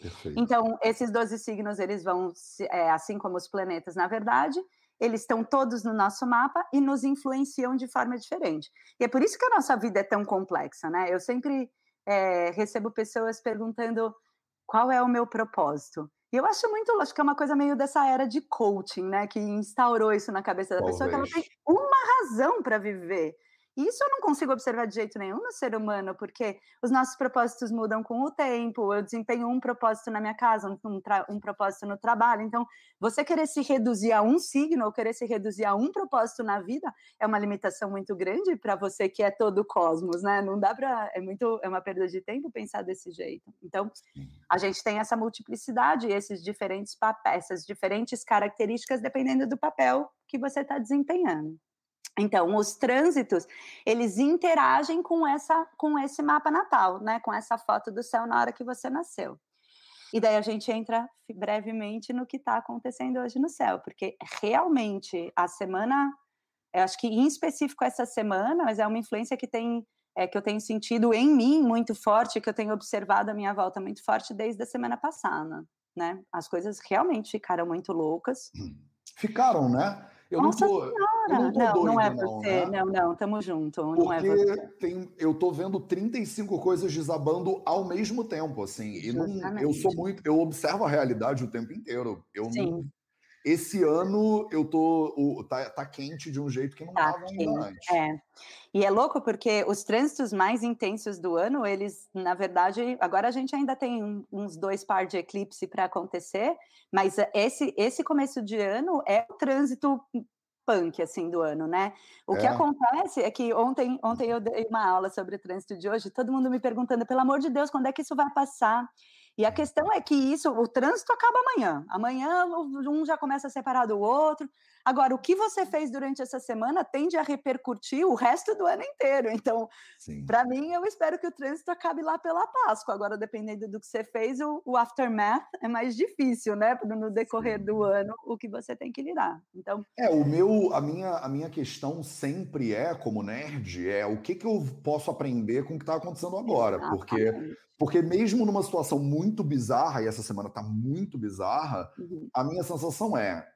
Perfeito. Então, esses 12 signos, eles vão, é, assim como os planetas, na verdade, eles estão todos no nosso mapa e nos influenciam de forma diferente. E é por isso que a nossa vida é tão complexa, né? Eu sempre é, recebo pessoas perguntando qual é o meu propósito. E eu acho muito lógico que é uma coisa meio dessa era de coaching, né? Que instaurou isso na cabeça da pessoa, que ela tem uma razão para viver. Isso eu não consigo observar de jeito nenhum no ser humano, porque os nossos propósitos mudam com o tempo. Eu desempenho um propósito na minha casa, um, um propósito no trabalho. Então, você querer se reduzir a um signo ou querer se reduzir a um propósito na vida é uma limitação muito grande para você que é todo o cosmos, né? Não dá para. É muito. É uma perda de tempo pensar desse jeito. Então, a gente tem essa multiplicidade, esses diferentes papéis, essas diferentes características, dependendo do papel que você está desempenhando. Então, os trânsitos, eles interagem com essa com esse mapa natal, né? Com essa foto do céu na hora que você nasceu. E daí a gente entra brevemente no que está acontecendo hoje no céu, porque realmente a semana, eu acho que em específico essa semana, mas é uma influência que tem é, que eu tenho sentido em mim muito forte, que eu tenho observado a minha volta muito forte desde a semana passada, né? As coisas realmente ficaram muito loucas. Ficaram, né? Eu Nossa não tô, senhora! Não, tô não, doido, não é você. Não, né? não, não, tamo junto. Porque não é você. Tem, eu tô vendo 35 coisas desabando ao mesmo tempo, assim. E não, eu sou muito. Eu observo a realidade o tempo inteiro. Eu Sim. Não, esse ano eu tô. O, tá, tá quente de um jeito que não tá tava ainda antes. É. E é louco porque os trânsitos mais intensos do ano, eles, na verdade, agora a gente ainda tem uns dois par de eclipse para acontecer, mas esse, esse começo de ano é o trânsito punk assim do ano, né? O é. que acontece é que ontem, ontem eu dei uma aula sobre o trânsito de hoje, todo mundo me perguntando, pelo amor de Deus, quando é que isso vai passar? E a questão é que isso, o trânsito acaba amanhã. Amanhã um já começa a separar do outro. Agora, o que você fez durante essa semana tende a repercutir o resto do ano inteiro. Então, para mim, eu espero que o trânsito acabe lá pela Páscoa. Agora, dependendo do que você fez, o, o aftermath é mais difícil, né? No decorrer Sim. do ano, o que você tem que lidar. Então, é o meu, a minha, a minha questão sempre é, como nerd, é o que, que eu posso aprender com o que está acontecendo agora, Exatamente. porque porque mesmo numa situação muito bizarra, e essa semana está muito bizarra, uhum. a minha sensação é: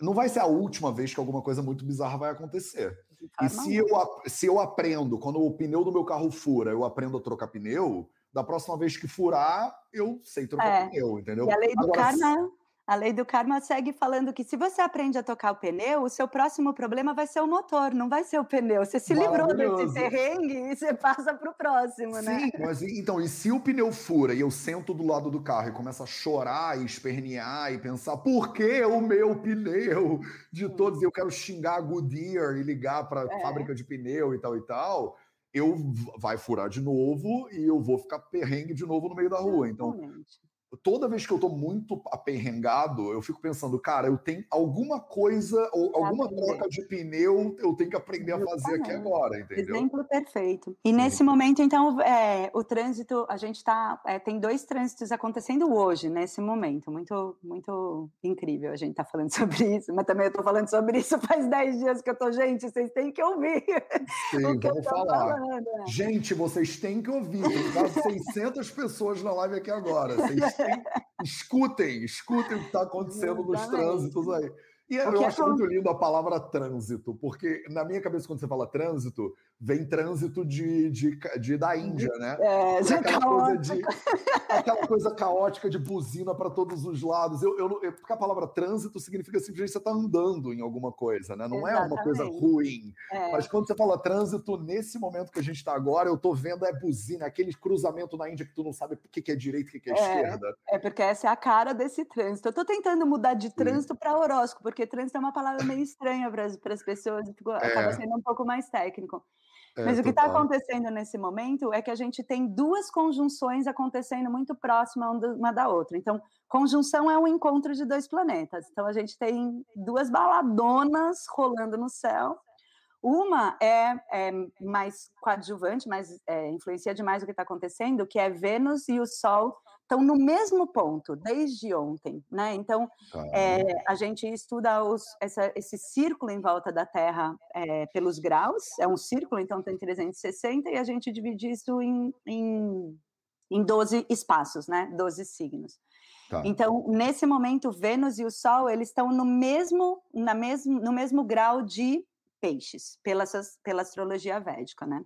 não vai ser a última vez que alguma coisa muito bizarra vai acontecer. E se eu, se eu aprendo, quando o pneu do meu carro fura, eu aprendo a trocar pneu, da próxima vez que furar, eu sei trocar é. pneu, entendeu? E a lei do Agora, karma a lei do karma segue falando que se você aprende a tocar o pneu, o seu próximo problema vai ser o motor, não vai ser o pneu. Você se livrou desse perrengue e você passa para o próximo, Sim, né? Sim, mas então, e se o pneu fura e eu sento do lado do carro e começo a chorar e espernear e pensar por que o meu pneu de todos, eu quero xingar a Goodyear e ligar para a é. fábrica de pneu e tal e tal, eu vai furar de novo e eu vou ficar perrengue de novo no meio da rua. Então, toda vez que eu tô muito aperrengado, eu fico pensando, cara, eu tenho alguma coisa, ou alguma troca de pneu, eu tenho que aprender a fazer aqui agora, entendeu? Exemplo perfeito. E Sim. nesse momento, então, é, o trânsito, a gente tá, é, tem dois trânsitos acontecendo hoje, nesse momento, muito, muito incrível a gente tá falando sobre isso, mas também eu tô falando sobre isso faz 10 dias que eu tô, gente, vocês têm que ouvir Sim, vamos falar. Falando, né? Gente, vocês têm que ouvir, tem quase 600 pessoas na live aqui agora, vocês escutem, escutem o que está acontecendo nos trânsitos aí. E eu acho muito lindo a palavra trânsito, porque na minha cabeça, quando você fala trânsito, vem trânsito de, de, de da Índia, né? É, é aquela, coisa de, aquela coisa caótica de buzina para todos os lados. Eu, eu, eu, porque a palavra trânsito significa simplesmente você está andando em alguma coisa, né? Não Exatamente. é uma coisa ruim. É. Mas quando você fala trânsito, nesse momento que a gente está agora, eu estou vendo é buzina, aquele cruzamento na Índia que tu não sabe o que, que é direita e o que, é, é, esquerda. É porque essa é a cara desse trânsito. Eu estou tentando mudar de trânsito para horóscopo, porque trânsito é uma palavra meio estranha para as pessoas, acaba é. sendo um pouco mais técnico. É, Mas o que está acontecendo nesse momento é que a gente tem duas conjunções acontecendo muito próximas uma da outra. Então, conjunção é um encontro de dois planetas. Então, a gente tem duas baladonas rolando no céu. Uma é, é mais coadjuvante, mais é, influencia demais o que está acontecendo, que é Vênus e o Sol estão no mesmo ponto desde ontem, né? Então é, a gente estuda os, essa, esse círculo em volta da Terra é, pelos graus, é um círculo, então tem 360 e a gente divide isso em, em, em 12 espaços, né? 12 signos. Tá. Então, nesse momento, Vênus e o Sol, eles estão no mesmo, na mesmo, no mesmo grau de peixes, pela, pela astrologia védica, né?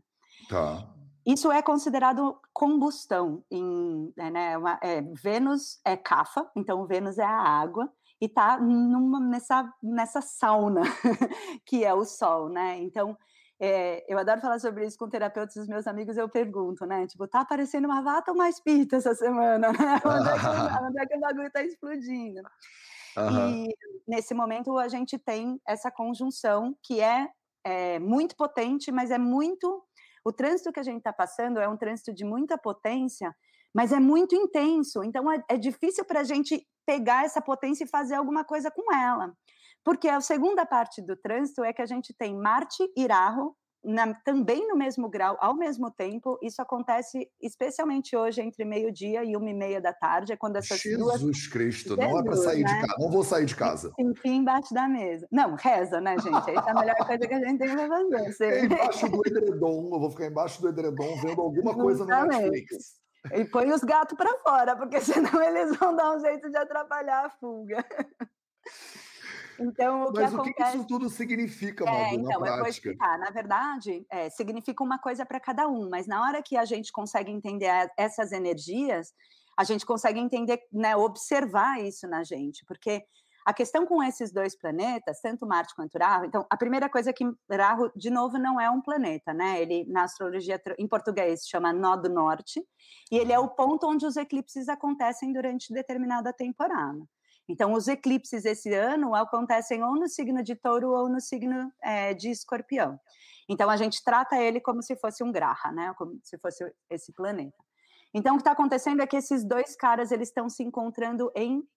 Tá. Isso é considerado combustão. Em, é, né, uma, é, Vênus é cafa, então Vênus é a água, e está nessa, nessa sauna que é o Sol, né? Então, é, eu adoro falar sobre isso com terapeutas dos meus amigos, eu pergunto, né? Tipo, tá aparecendo uma vata ou mais pita essa semana, né? Onde é que, onde é que o bagulho tá explodindo? Uhum. E nesse momento a gente tem essa conjunção que é, é muito potente, mas é muito o trânsito que a gente está passando é um trânsito de muita potência, mas é muito intenso. Então é, é difícil para a gente pegar essa potência e fazer alguma coisa com ela. Porque a segunda parte do trânsito é que a gente tem Marte e na, também no mesmo grau, ao mesmo tempo. Isso acontece especialmente hoje entre meio-dia e uma e meia da tarde, é quando essas Jesus duas... Cristo, não é para sair né? de casa, não vou sair de casa. Enfim, embaixo da mesa. Não, reza, né, gente? Essa é a melhor coisa que a gente tem para fazer. Você... É embaixo do edredom, eu vou ficar embaixo do edredom vendo alguma coisa no Netflix. E põe os gatos para fora, porque senão eles vão dar um jeito de atrapalhar a fuga. Então, o que Mas acontece... o que isso tudo significa, Madu, é, então, na prática? Eu vou explicar. Na verdade, é, significa uma coisa para cada um, mas na hora que a gente consegue entender essas energias, a gente consegue entender, né, observar isso na gente, porque a questão com esses dois planetas, tanto Marte quanto Rahu, então, a primeira coisa é que Rahu, de novo, não é um planeta, né? Ele, na astrologia, em português, chama Nó do Norte, e ele é o ponto onde os eclipses acontecem durante determinada temporada. Então, os eclipses esse ano acontecem ou no signo de touro ou no signo é, de escorpião. Então, a gente trata ele como se fosse um graha, né? Como se fosse esse planeta. Então, o que está acontecendo é que esses dois caras eles estão se encontrando em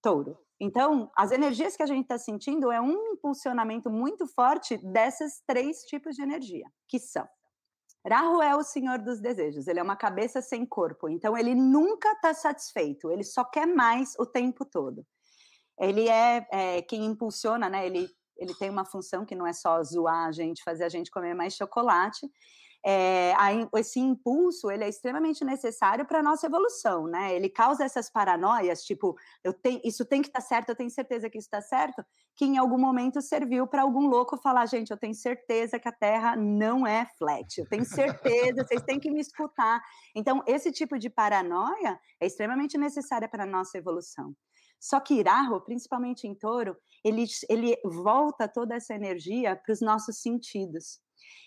touro. Então, as energias que a gente está sentindo é um impulsionamento muito forte desses três tipos de energia, que são Rahu é o senhor dos desejos, ele é uma cabeça sem corpo, então ele nunca está satisfeito, ele só quer mais o tempo todo. Ele é, é, quem impulsiona, né? Ele, ele tem uma função que não é só zoar a gente, fazer a gente comer mais chocolate, é, a, esse impulso ele é extremamente necessário para a nossa evolução, né? Ele causa essas paranoias, tipo, eu tenho, isso tem que estar tá certo, eu tenho certeza que isso está certo, que em algum momento serviu para algum louco falar, gente, eu tenho certeza que a Terra não é flat, eu tenho certeza, vocês têm que me escutar. Então, esse tipo de paranoia é extremamente necessária para a nossa evolução. Só que Iraho, principalmente em touro, ele, ele volta toda essa energia para os nossos sentidos.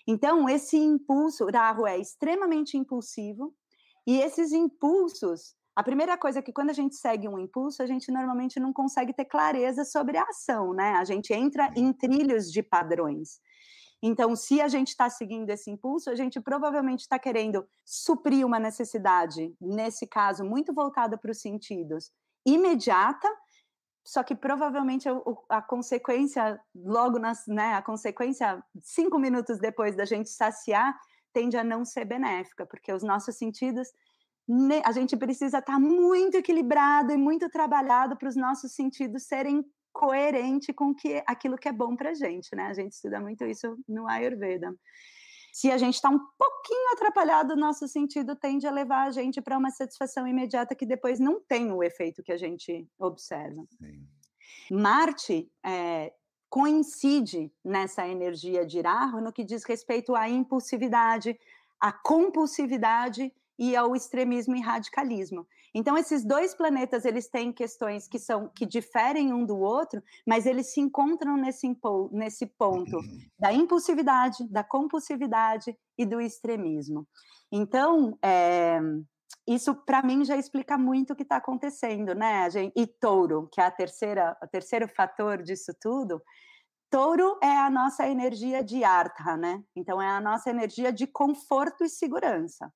Então, esse impulso, Rahu é extremamente impulsivo, e esses impulsos, a primeira coisa é que quando a gente segue um impulso, a gente normalmente não consegue ter clareza sobre a ação, né? A gente entra em trilhos de padrões. Então, se a gente está seguindo esse impulso, a gente provavelmente está querendo suprir uma necessidade, nesse caso, muito voltada para os sentidos, imediata, só que provavelmente a, consequência, logo nas, né, a consequência, cinco minutos depois da gente saciar, tende a não ser benéfica, porque os nossos sentidos, a gente precisa estar tá muito equilibrado e muito trabalhado para os nossos sentidos serem coerentes com que, aquilo que é bom para gente, né? A gente estuda muito isso no Ayurveda se a gente está um pouquinho atrapalhado, o nosso sentido tende a levar a gente para uma satisfação imediata que depois não tem o efeito que a gente observa. Sim. Marte é, coincide nessa energia de Rahu no que diz respeito à impulsividade, à compulsividade e ao extremismo e radicalismo. Então esses dois planetas eles têm questões que são que diferem um do outro, mas eles se encontram nesse nesse ponto uhum. da impulsividade, da compulsividade e do extremismo. Então é, isso para mim já explica muito o que está acontecendo, né? E touro, que é a terceira, o terceiro fator disso tudo, Touro é a nossa energia de artha, né? Então é a nossa energia de conforto e segurança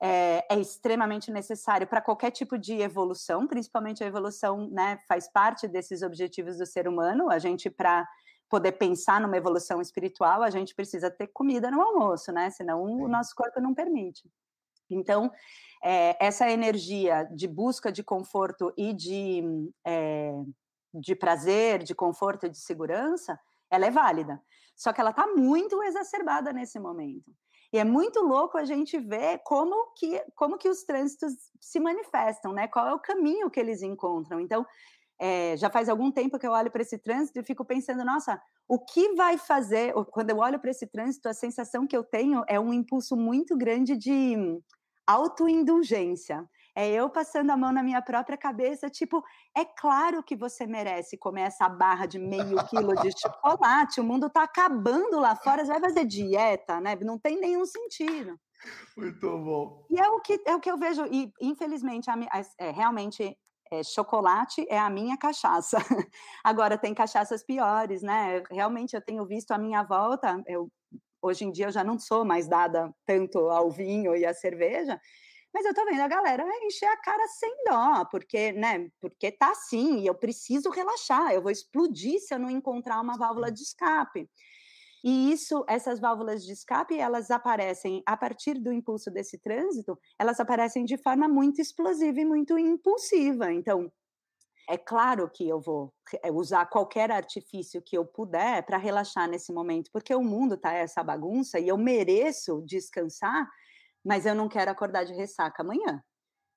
é, é extremamente necessário para qualquer tipo de evolução, principalmente a evolução, né, faz parte desses objetivos do ser humano. A gente, para poder pensar numa evolução espiritual, a gente precisa ter comida no almoço, né? Senão Sim. o nosso corpo não permite. Então, é, essa energia de busca de conforto e de, é, de prazer, de conforto e de segurança, ela é válida. Só que ela está muito exacerbada nesse momento. E é muito louco a gente ver como que, como que os trânsitos se manifestam, né? Qual é o caminho que eles encontram. Então, é, já faz algum tempo que eu olho para esse trânsito e fico pensando, nossa, o que vai fazer? Quando eu olho para esse trânsito, a sensação que eu tenho é um impulso muito grande de autoindulgência. É eu passando a mão na minha própria cabeça, tipo, é claro que você merece comer essa barra de meio quilo de chocolate, o mundo tá acabando lá fora, você vai fazer dieta, né? Não tem nenhum sentido. Muito bom. E é o que, é o que eu vejo, e infelizmente, é, realmente, é, chocolate é a minha cachaça. Agora, tem cachaças piores, né? Realmente, eu tenho visto a minha volta, eu, hoje em dia eu já não sou mais dada tanto ao vinho e à cerveja, mas eu tô vendo a galera encher a cara sem dó, porque, né, porque tá assim, e eu preciso relaxar, eu vou explodir se eu não encontrar uma válvula de escape. E isso, essas válvulas de escape, elas aparecem a partir do impulso desse trânsito, elas aparecem de forma muito explosiva e muito impulsiva. Então, é claro que eu vou eh, usar qualquer artifício que eu puder para relaxar nesse momento, porque o mundo tá essa bagunça e eu mereço descansar mas eu não quero acordar de ressaca amanhã.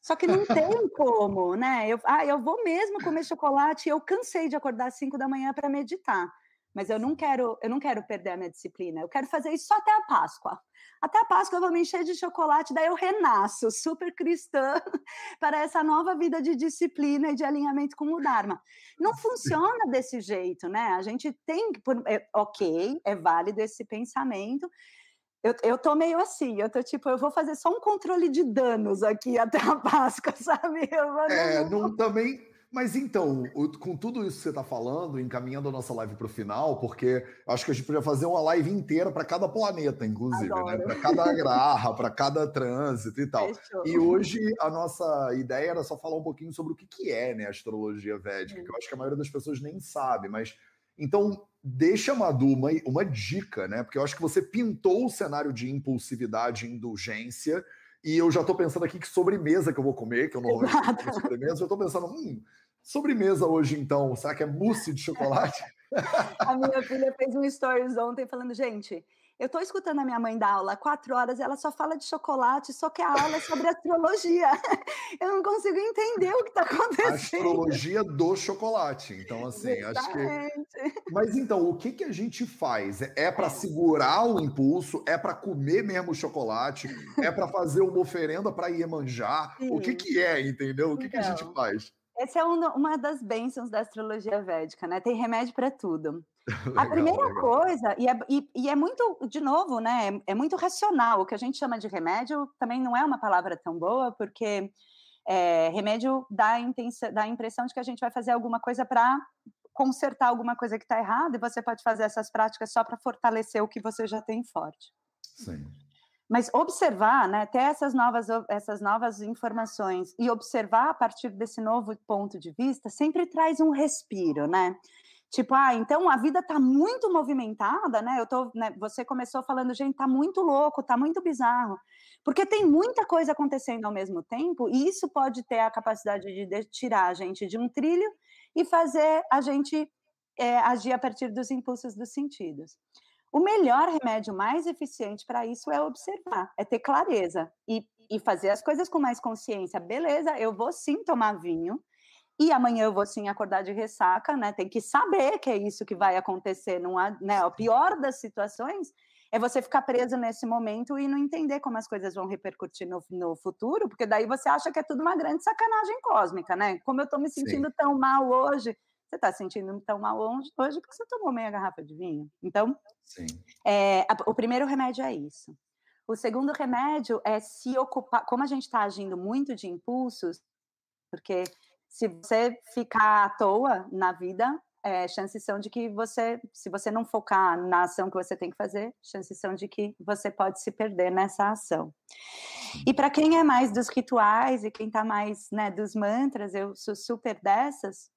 Só que não tem como, né? Eu, ah, eu vou mesmo comer chocolate. Eu cansei de acordar às 5 da manhã para meditar, mas eu não quero, eu não quero perder a minha disciplina. Eu quero fazer isso só até a Páscoa. Até a Páscoa eu vou me encher de chocolate, daí eu renasço, super cristã, para essa nova vida de disciplina e de alinhamento com o Dharma. Não funciona desse jeito, né? A gente tem que, é, ok, é válido esse pensamento, eu, eu tô meio assim, eu tô tipo, eu vou fazer só um controle de danos aqui até a Páscoa, sabe? Eu vou, é, não, também Mas então, com tudo isso que você está falando, encaminhando a nossa live para o final, porque acho que a gente podia fazer uma live inteira para cada planeta, inclusive, né? Para cada garra, para cada trânsito e tal. Fechou. E hoje a nossa ideia era só falar um pouquinho sobre o que, que é né, a astrologia védica, que eu acho que a maioria das pessoas nem sabe, mas então deixa, Madu, uma, uma dica, né? Porque eu acho que você pintou o cenário de impulsividade e indulgência. E eu já estou pensando aqui que sobremesa que eu vou comer, que eu normalmente como sobremesa, eu estou pensando, hum, Sobremesa hoje, então, será que é mousse de chocolate? a minha filha fez um stories ontem falando, gente, eu estou escutando a minha mãe dar aula há quatro horas ela só fala de chocolate, só que a aula é sobre astrologia. Eu não consigo entender o que está acontecendo. Astrologia do chocolate. Então, assim, Exatamente. acho que. Mas então, o que, que a gente faz? É para segurar o impulso? É para comer mesmo o chocolate? É para fazer uma oferenda para Iemanjá? Sim. O que, que é, entendeu? O que, então, que a gente então, faz? Essa é uma das bênçãos da astrologia védica, né? Tem remédio para tudo. legal, a primeira legal. coisa, e é, e, e é, muito, de novo, né? É, é, muito racional. O que a gente chama de remédio também não é uma palavra tão boa, porque é, remédio dá, intensa, dá a impressão de que a gente vai fazer alguma coisa para consertar alguma coisa que está errada, e você pode fazer essas práticas só para fortalecer o que você já tem forte. Sim. Mas observar, né, ter essas novas, essas novas informações e observar a partir desse novo ponto de vista sempre traz um respiro, né? Tipo, ah, então a vida tá muito movimentada, né? Eu tô, né, você começou falando, gente, tá muito louco, tá muito bizarro. Porque tem muita coisa acontecendo ao mesmo tempo, e isso pode ter a capacidade de tirar a gente de um trilho e fazer a gente é, agir a partir dos impulsos dos sentidos. O melhor remédio mais eficiente para isso é observar, é ter clareza e, e fazer as coisas com mais consciência. Beleza, eu vou sim tomar vinho, e amanhã eu vou sim acordar de ressaca, né? Tem que saber que é isso que vai acontecer. Não há, né? O pior das situações é você ficar preso nesse momento e não entender como as coisas vão repercutir no, no futuro, porque daí você acha que é tudo uma grande sacanagem cósmica, né? Como eu estou me sentindo sim. tão mal hoje, você está sentindo tão mal hoje porque você tomou meia garrafa de vinho. Então, é, a, o primeiro remédio é isso. O segundo remédio é se ocupar, como a gente está agindo muito de impulsos, porque se você ficar à toa na vida, é, chances são de que você, se você não focar na ação que você tem que fazer, chances são de que você pode se perder nessa ação. E para quem é mais dos rituais e quem está mais né, dos mantras, eu sou super dessas,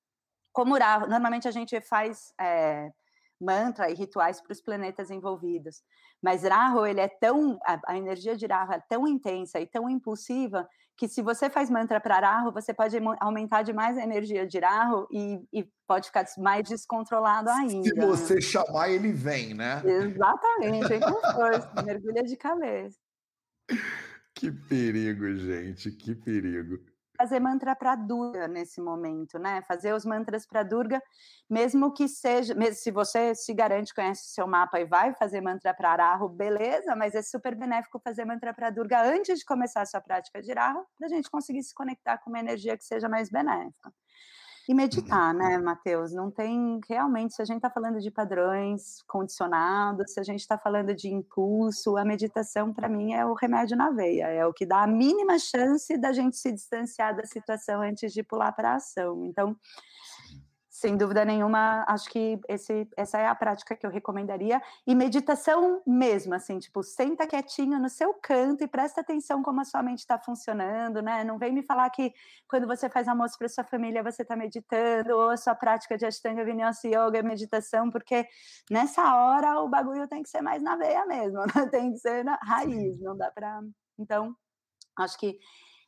como Rahu, normalmente a gente faz é, mantra e rituais para os planetas envolvidos, mas Rahu, ele é tão, a, a, energia de Rahu é tão intensa e tão impulsiva que se você faz mantra para Rahu, você pode aumentar demais a energia de Rahu e, e pode ficar mais descontrolado ainda. Se você chamar, ele vem, né? Exatamente, vem com força, mergulha de cabeça. Que perigo, gente, que perigo fazer mantra para Durga nesse momento, né? Fazer os mantras para Durga, mesmo que seja, mesmo se você se garante, conhece o seu mapa e vai fazer mantra para Arahu, beleza, mas é super benéfico fazer mantra para Durga antes de começar a sua prática de Arahu, para a gente conseguir se conectar com uma energia que seja mais benéfica. E meditar, né, Matheus? Não tem realmente, se a gente está falando de padrões condicionados, se a gente está falando de impulso, a meditação, para mim, é o remédio na veia, é o que dá a mínima chance da gente se distanciar da situação antes de pular para a ação. Então, sem dúvida nenhuma, acho que esse, essa é a prática que eu recomendaria. E meditação mesmo, assim, tipo, senta quietinho no seu canto e presta atenção como a sua mente está funcionando, né? Não vem me falar que quando você faz almoço para sua família você está meditando, ou a sua prática de Ashtanga Vinyasa Yoga é meditação, porque nessa hora o bagulho tem que ser mais na veia mesmo, né? tem que ser na raiz, não dá para. Então, acho que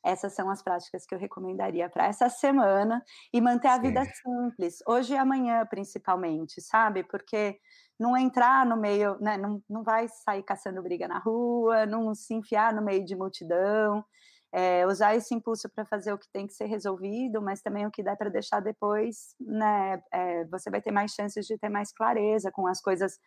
essas são as práticas que eu recomendaria para essa semana e manter a Sim. vida simples, hoje e amanhã principalmente, sabe? Porque não entrar no meio, né? Não, não vai sair caçando briga na rua, não se enfiar no meio de multidão. É, usar esse impulso para fazer o que tem que ser resolvido, mas também o que dá para deixar depois, né? É, você vai ter mais chances de ter mais clareza com as coisas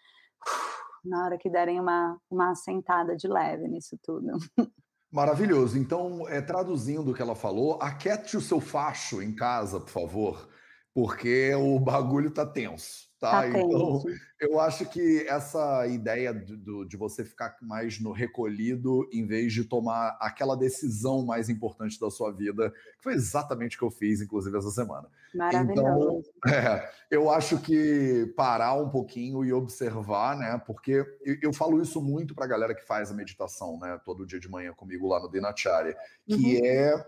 uf, na hora que derem uma, uma sentada de leve nisso tudo. Maravilhoso. Então, é, traduzindo o que ela falou, aquete o seu facho em casa, por favor, porque o bagulho tá tenso. Tá? tá então, eu acho que essa ideia do, de você ficar mais no recolhido, em vez de tomar aquela decisão mais importante da sua vida, que foi exatamente o que eu fiz, inclusive, essa semana. Maravilhoso. Então, é, eu acho que parar um pouquinho e observar, né? Porque eu, eu falo isso muito para a galera que faz a meditação, né? Todo dia de manhã comigo lá no Dinacharya, que uhum. é,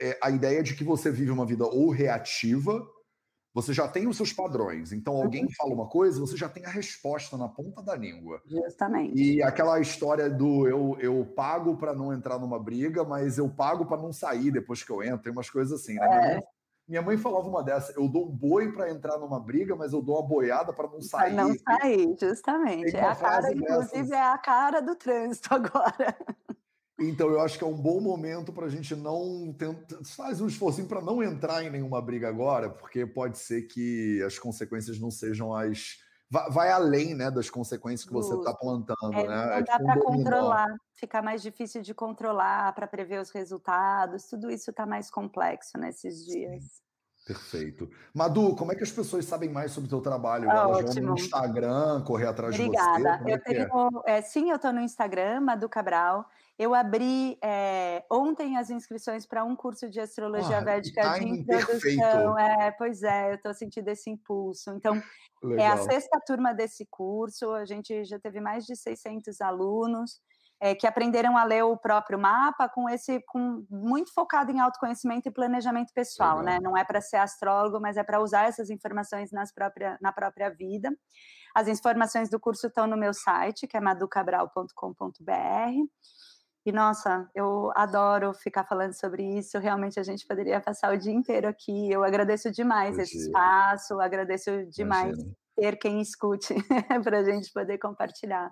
é a ideia de que você vive uma vida ou reativa você já tem os seus padrões. Então, alguém fala uma coisa, você já tem a resposta na ponta da língua. Justamente. E aquela história do eu, eu pago para não entrar numa briga, mas eu pago para não sair depois que eu entro. Tem umas coisas assim, né? É. Minha, mãe, minha, mãe, falava uma dessa: eu dou um boi para entrar numa briga, mas eu dou uma boiada para não sair. Para não sair, justamente. É a cara, inclusive, é a cara do trânsito agora. Então, eu acho que é um bom momento para a gente não tentar. Faz um esforço para não entrar em nenhuma briga agora, porque pode ser que as consequências não sejam as. Vai, vai além né, das consequências que você está plantando. É, né? Não é dá tipo um para controlar, fica mais difícil de controlar, para prever os resultados, tudo isso está mais complexo nesses dias. Sim. Perfeito. Madu, como é que as pessoas sabem mais sobre o teu trabalho? Ah, Elas ótimo. vão no Instagram, correr atrás Obrigada. de você? Obrigada. É, é? é, sim, eu estou no Instagram, Madu Cabral. Eu abri é, ontem as inscrições para um curso de astrologia ah, védica de introdução. É, pois é, eu estou sentindo esse impulso. Então, Legal. é a sexta turma desse curso. A gente já teve mais de 600 alunos. É, que aprenderam a ler o próprio mapa com esse com muito focado em autoconhecimento e planejamento pessoal, Legal. né? Não é para ser astrólogo, mas é para usar essas informações nas própria, na própria vida. As informações do curso estão no meu site, que é maducabral.com.br. E nossa, eu adoro ficar falando sobre isso. Realmente a gente poderia passar o dia inteiro aqui. Eu agradeço demais esse espaço, agradeço demais Imagina. ter quem escute para a gente poder compartilhar.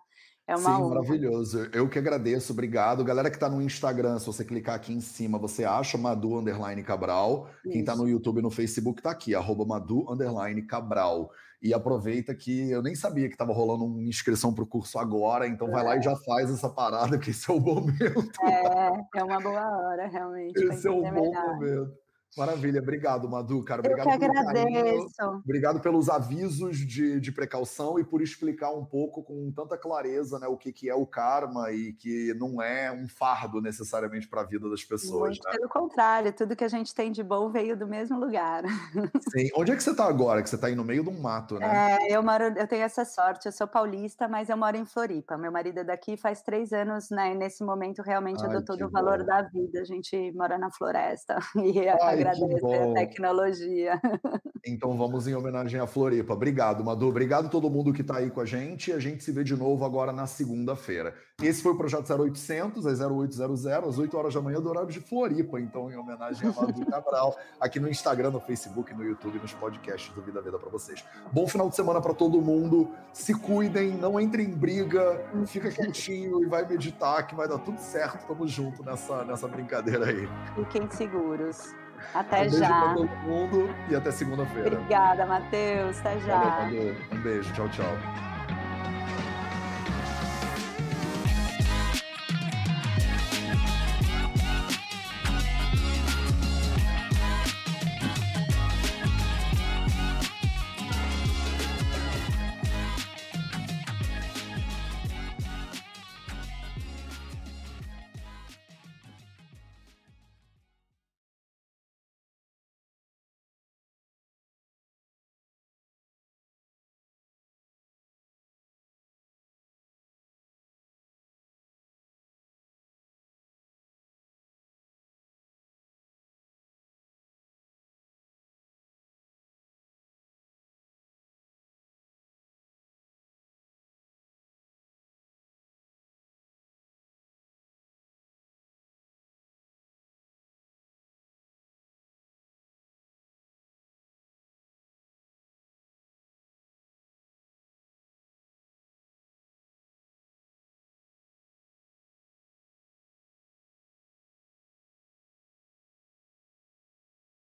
É uma Sim, honra. maravilhoso. Eu que agradeço, obrigado. Galera que está no Instagram, se você clicar aqui em cima, você acha Madu Underline Cabral. Isso. Quem está no YouTube e no Facebook está aqui, arroba Madu Underline Cabral. E aproveita que eu nem sabia que estava rolando uma inscrição para o curso agora, então é. vai lá e já faz essa parada, que esse é o momento. É, é uma boa hora, realmente. Esse é um bom momento. Maravilha, obrigado, Madu, cara. Obrigado Eu que agradeço. Carinho. Obrigado pelos avisos de, de precaução e por explicar um pouco com tanta clareza né, o que, que é o karma e que não é um fardo necessariamente para a vida das pessoas. Muito né? Pelo contrário, tudo que a gente tem de bom veio do mesmo lugar. Sim. Onde é que você está agora? Que você está aí no meio de um mato, né? É, eu moro, eu tenho essa sorte, eu sou paulista, mas eu moro em Floripa. Meu marido é daqui faz três anos, né? E nesse momento realmente Ai, eu dou todo o valor bom. da vida. A gente mora na floresta e Ai, agradecer a tecnologia. Então vamos em homenagem à Floripa. Obrigado, Madu. Obrigado a todo mundo que está aí com a gente. A gente se vê de novo agora na segunda-feira. Esse foi o Projeto 0800, às 0800, às 8 horas da manhã, do horário de Floripa. Então, em homenagem a Madu Cabral, aqui no Instagram, no Facebook, no YouTube, nos podcasts do Vida Vida para vocês. Bom final de semana para todo mundo. Se cuidem, não entrem em briga, fica quietinho e vai meditar que vai dar tudo certo. Tamo junto nessa, nessa brincadeira aí. Fiquem seguros. Até um já. Todo mundo e até segunda-feira. Obrigada, Matheus. Até já. Valeu, um beijo. Tchau, tchau.